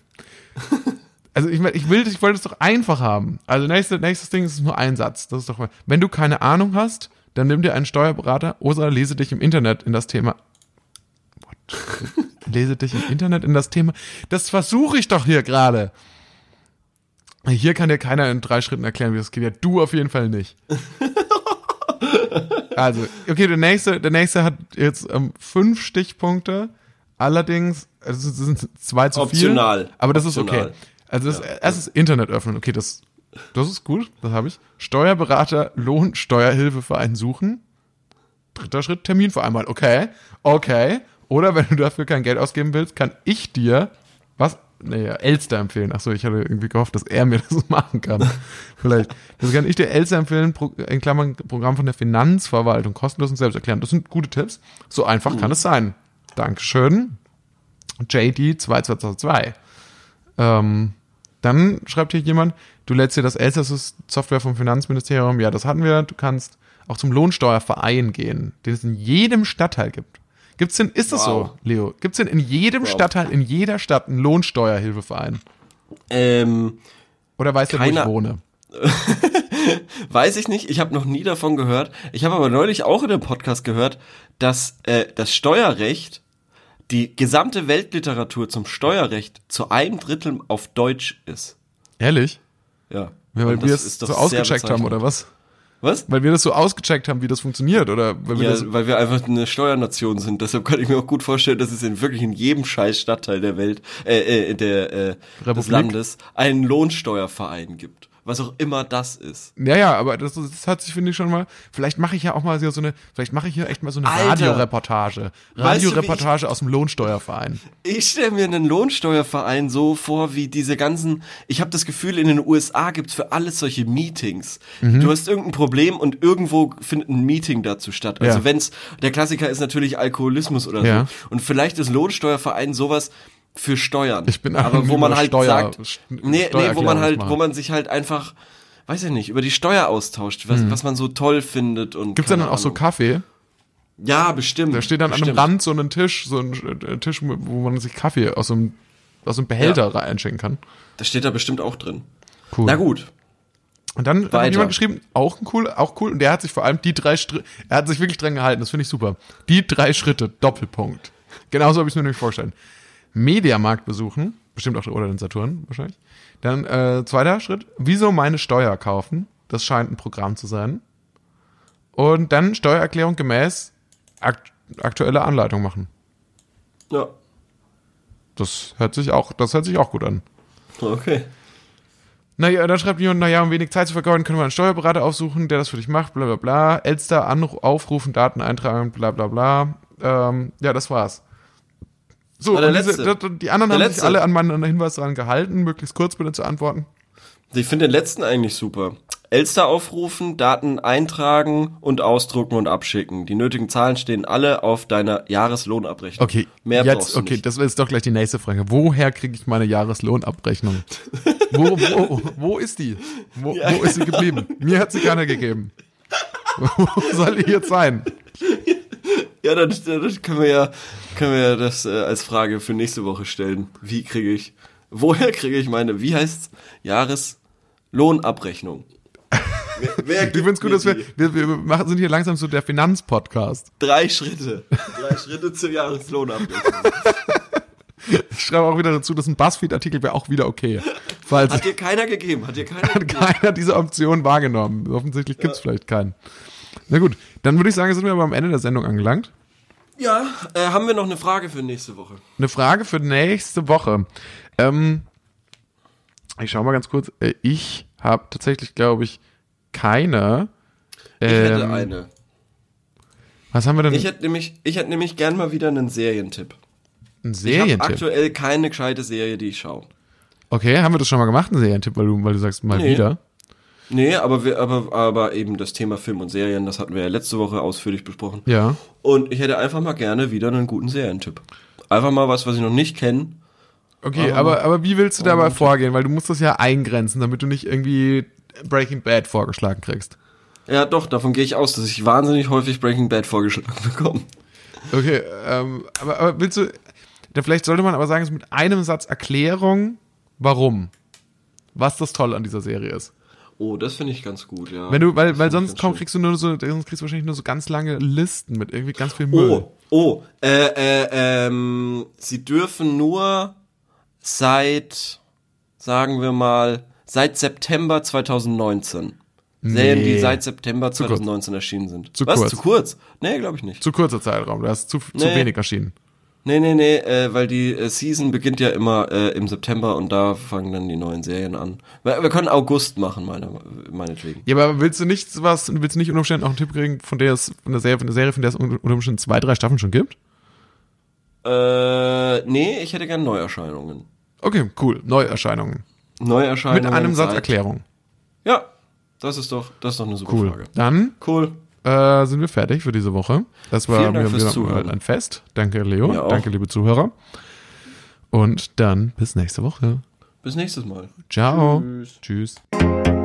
S2: Also ich, ich will, ich wollte es doch einfach haben. Also nächstes, nächstes Ding ist nur ein Satz. Das ist doch, wenn du keine Ahnung hast, dann nimm dir einen Steuerberater oder lese dich im Internet in das Thema. What? lese dich im Internet in das Thema. Das versuche ich doch hier gerade. Hier kann dir keiner in drei Schritten erklären, wie das geht. Ja, du auf jeden Fall nicht. Also, okay, der nächste, der nächste hat jetzt ähm, fünf Stichpunkte. Allerdings, also es sind zwei zu
S1: Optional.
S2: viel. Aber das ist okay. Also das erste ist Internet öffnen. Okay, das, das ist gut, das habe ich. Steuerberater, Lohn, Steuerhilfeverein suchen. Dritter Schritt, Termin vereinbaren. Okay, okay. Oder wenn du dafür kein Geld ausgeben willst, kann ich dir was, nee, Elster empfehlen. Achso, ich hatte irgendwie gehofft, dass er mir das machen kann. Vielleicht. Das kann ich dir Elster empfehlen, in Klammern Programm von der Finanzverwaltung, kostenlos und selbst erklären. Das sind gute Tipps. So einfach kann es sein. Dankeschön. JD 2222. Ähm, dann schreibt hier jemand, du lädst dir das Elsass Software vom Finanzministerium. Ja, das hatten wir. Du kannst auch zum Lohnsteuerverein gehen, den es in jedem Stadtteil gibt. Gibt's denn, ist das
S1: Wow.
S2: so, Leo? Gibt's denn in jedem
S1: Wow.
S2: Stadtteil, in jeder Stadt einen Lohnsteuerhilfeverein?
S1: Ähm,
S2: Oder weißt du, wo ich wohne?
S1: weiß ich nicht, ich habe noch nie davon gehört. Ich habe aber neulich auch in einem Podcast gehört, dass äh, das Steuerrecht, die gesamte Weltliteratur zum Steuerrecht zu einem Drittel auf Deutsch ist.
S2: Ehrlich?
S1: Ja.
S2: Ja, weil
S1: Und
S2: wir
S1: das
S2: es so ausgecheckt haben, oder was?
S1: Was?
S2: Weil wir das so ausgecheckt haben, wie das funktioniert, oder? Weil wir
S1: Ja,
S2: das,
S1: weil wir einfach eine Steuernation sind. Deshalb kann ich mir auch gut vorstellen, dass es in wirklich in jedem scheiß Stadtteil der Welt, äh, äh, der, äh, des? Landes einen Lohnsteuerverein gibt. Was auch immer das ist.
S2: Ja, ja, aber das, das hat sich, finde ich, schon mal. Vielleicht mache ich ja auch mal so eine, vielleicht mache ich hier echt mal so eine
S1: Alter.
S2: Radioreportage.
S1: Weißt du,
S2: Radioreportage aus dem Lohnsteuerverein.
S1: Ich stelle mir einen Lohnsteuerverein so vor, wie diese ganzen. Ich habe das Gefühl, in den USA gibt's für alles solche Meetings.
S2: Mhm.
S1: Du hast irgendein Problem und irgendwo findet ein Meeting dazu statt. Also
S2: Ja.
S1: wenn's der Klassiker ist natürlich Alkoholismus oder
S2: Ja.
S1: so. Und vielleicht ist Lohnsteuerverein sowas für Steuern.
S2: Ich bin
S1: aber wo man halt
S2: Steuer-
S1: sagt, nee, nee, wo man halt,
S2: machen.
S1: wo man sich halt einfach, weiß ich nicht, über die Steuer austauscht, was, was man so toll findet und
S2: Mhm. Gibt's dann auch so. Kaffee?
S1: Ja, bestimmt.
S2: Da steht dann an
S1: bestimmt.
S2: einem Rand so ein Tisch, so ein äh, Tisch, wo man sich Kaffee aus so einem, aus so einem Behälter reinschenken kann.
S1: Da steht da bestimmt auch drin.
S2: Cool.
S1: Na gut.
S2: Und dann hat
S1: Weiter.
S2: jemand geschrieben, auch cool, auch cool. Und der hat sich vor allem die drei Schritte, er hat sich wirklich dran gehalten, das finde ich super. Die drei Schritte, Doppelpunkt. Genauso habe ich es mir nämlich vorgestellt. Mediamarkt besuchen, bestimmt auch, oder den Saturn wahrscheinlich. Dann, äh, zweiter Schritt, wieso meine Steuer kaufen? Das scheint ein Programm zu sein. Und dann Steuererklärung gemäß akt aktuelle Anleitung machen.
S1: Ja.
S2: Das hört sich auch, das hört sich auch gut an.
S1: Okay.
S2: Naja, dann schreibt jemand, naja, um wenig Zeit zu vergeuden, können wir einen Steuerberater aufsuchen, der das für dich macht, bla bla bla. Elster aufrufen, Daten eintragen, bla bla bla. Ähm, ja, das war's. So,
S1: der
S2: und diese,
S1: letzte.
S2: die anderen
S1: Der
S2: haben sich
S1: letzte.
S2: alle an meinen Hinweis dran gehalten, möglichst kurz bitte zu antworten.
S1: Ich finde den letzten eigentlich super. Elster aufrufen, Daten eintragen und ausdrucken und abschicken. Die nötigen Zahlen stehen alle auf deiner Jahreslohnabrechnung.
S2: Okay,
S1: Mehr
S2: jetzt,
S1: brauchst du
S2: okay,
S1: nicht.
S2: das ist doch gleich die nächste Frage. Woher kriege ich meine Jahreslohnabrechnung? Wo, wo, wo ist die? Wo,
S1: Ja.
S2: wo ist sie geblieben? Mir hat sie keiner gegeben. Wo soll die jetzt sein?
S1: Ja, dann, dann können wir ja, können wir das äh, als Frage für nächste Woche stellen. Wie kriege ich, woher kriege ich meine, wie heißt's, Jahreslohnabrechnung? Wer, wer
S2: Ich
S1: gibt
S2: find's gut, dass wir, wir, wir machen, sind hier langsam so der Finanzpodcast.
S1: Drei Schritte. Drei Schritte zur Jahreslohnabrechnung.
S2: Ich schreibe auch wieder dazu, dass ein Buzzfeed-Artikel wäre auch wieder okay. Falls
S1: Hat dir keiner gegeben, hat dir keiner
S2: hat
S1: gegeben.
S2: keiner diese Option wahrgenommen. Offensichtlich gibt's vielleicht keinen. Na gut, dann würde ich sagen, sind wir aber am Ende der Sendung angelangt.
S1: Ja, äh, haben wir noch eine Frage für nächste Woche?
S2: Eine Frage für nächste Woche. Ähm, ich schau mal ganz kurz. Äh, Ich habe tatsächlich, glaube ich, keine.
S1: Ich hätte
S2: Ähm,
S1: eine.
S2: Was haben wir denn?
S1: Ich hätte nämlich, ich hätte nämlich gern mal wieder einen Serientipp.
S2: Ein
S1: Ich habe
S2: Serientipp.
S1: aktuell keine gescheite Serie, die ich schaue.
S2: Okay, haben wir das schon mal gemacht, einen Serientipp, weil du, weil du sagst, mal
S1: Nee.
S2: wieder.
S1: Nee, aber, wir, aber, aber eben das Thema Film und Serien, das hatten wir ja letzte Woche ausführlich besprochen.
S2: Ja.
S1: Und ich hätte einfach mal gerne wieder einen guten Serientipp. Einfach mal was, was ich noch nicht kenne.
S2: Okay,
S1: Aber-
S2: aber, aber wie willst du dabei vorgehen? Weil du musst das ja eingrenzen, damit du nicht irgendwie Breaking Bad vorgeschlagen kriegst.
S1: Ja, doch, davon gehe ich aus, dass ich wahnsinnig häufig Breaking Bad vorgeschlagen bekomme.
S2: Okay, ähm, aber, aber willst du, da vielleicht sollte man aber sagen, so mit einem Satz Erklärung, warum? Was das Tolle an dieser Serie ist.
S1: Oh, das finde ich ganz gut, ja.
S2: Wenn du, weil,
S1: Das
S2: weil sonst komm, kriegst du nur so, sonst kriegst du wahrscheinlich nur so ganz lange Listen mit irgendwie ganz viel Müll.
S1: Oh, oh, äh, äh, ähm, sie dürfen nur seit, sagen wir mal, seit September 2019. Serien,
S2: Nee.
S1: die seit September
S2: kurz.
S1: 2019 erschienen sind.
S2: Zu
S1: Was,
S2: kurz.
S1: zu kurz? Nee, glaube ich nicht.
S2: Zu kurzer Zeitraum, da ist zu, zu
S1: Nee.
S2: wenig erschienen.
S1: Nee, nee, nee, äh, weil die äh, Season beginnt ja immer äh, im September und da fangen dann die neuen Serien an. Wir, wir können August machen, meine, meinetwegen.
S2: Ja, aber willst du nicht was, willst du nicht unter Umständen auch einen Tipp kriegen, von der es, von der Serie, von der Serie, von der es unter Umständen zwei, drei Staffeln schon gibt?
S1: Äh, nee, ich hätte gern Neuerscheinungen.
S2: Okay, cool. Neuerscheinungen.
S1: Neuerscheinungen.
S2: Mit einem Satz Erklärung.
S1: Ja, das ist doch, das ist doch eine super
S2: Cool.
S1: Frage.
S2: Dann
S1: Cool.
S2: Äh, sind wir fertig für diese Woche. Das war
S1: Vielen Dank fürs Zuhören.
S2: ein Fest. Danke, Leo.
S1: Mir auch.
S2: Danke, liebe Zuhörer. Und dann bis nächste Woche.
S1: Bis nächstes Mal.
S2: Ciao.
S1: Tschüss.
S2: Tschüss.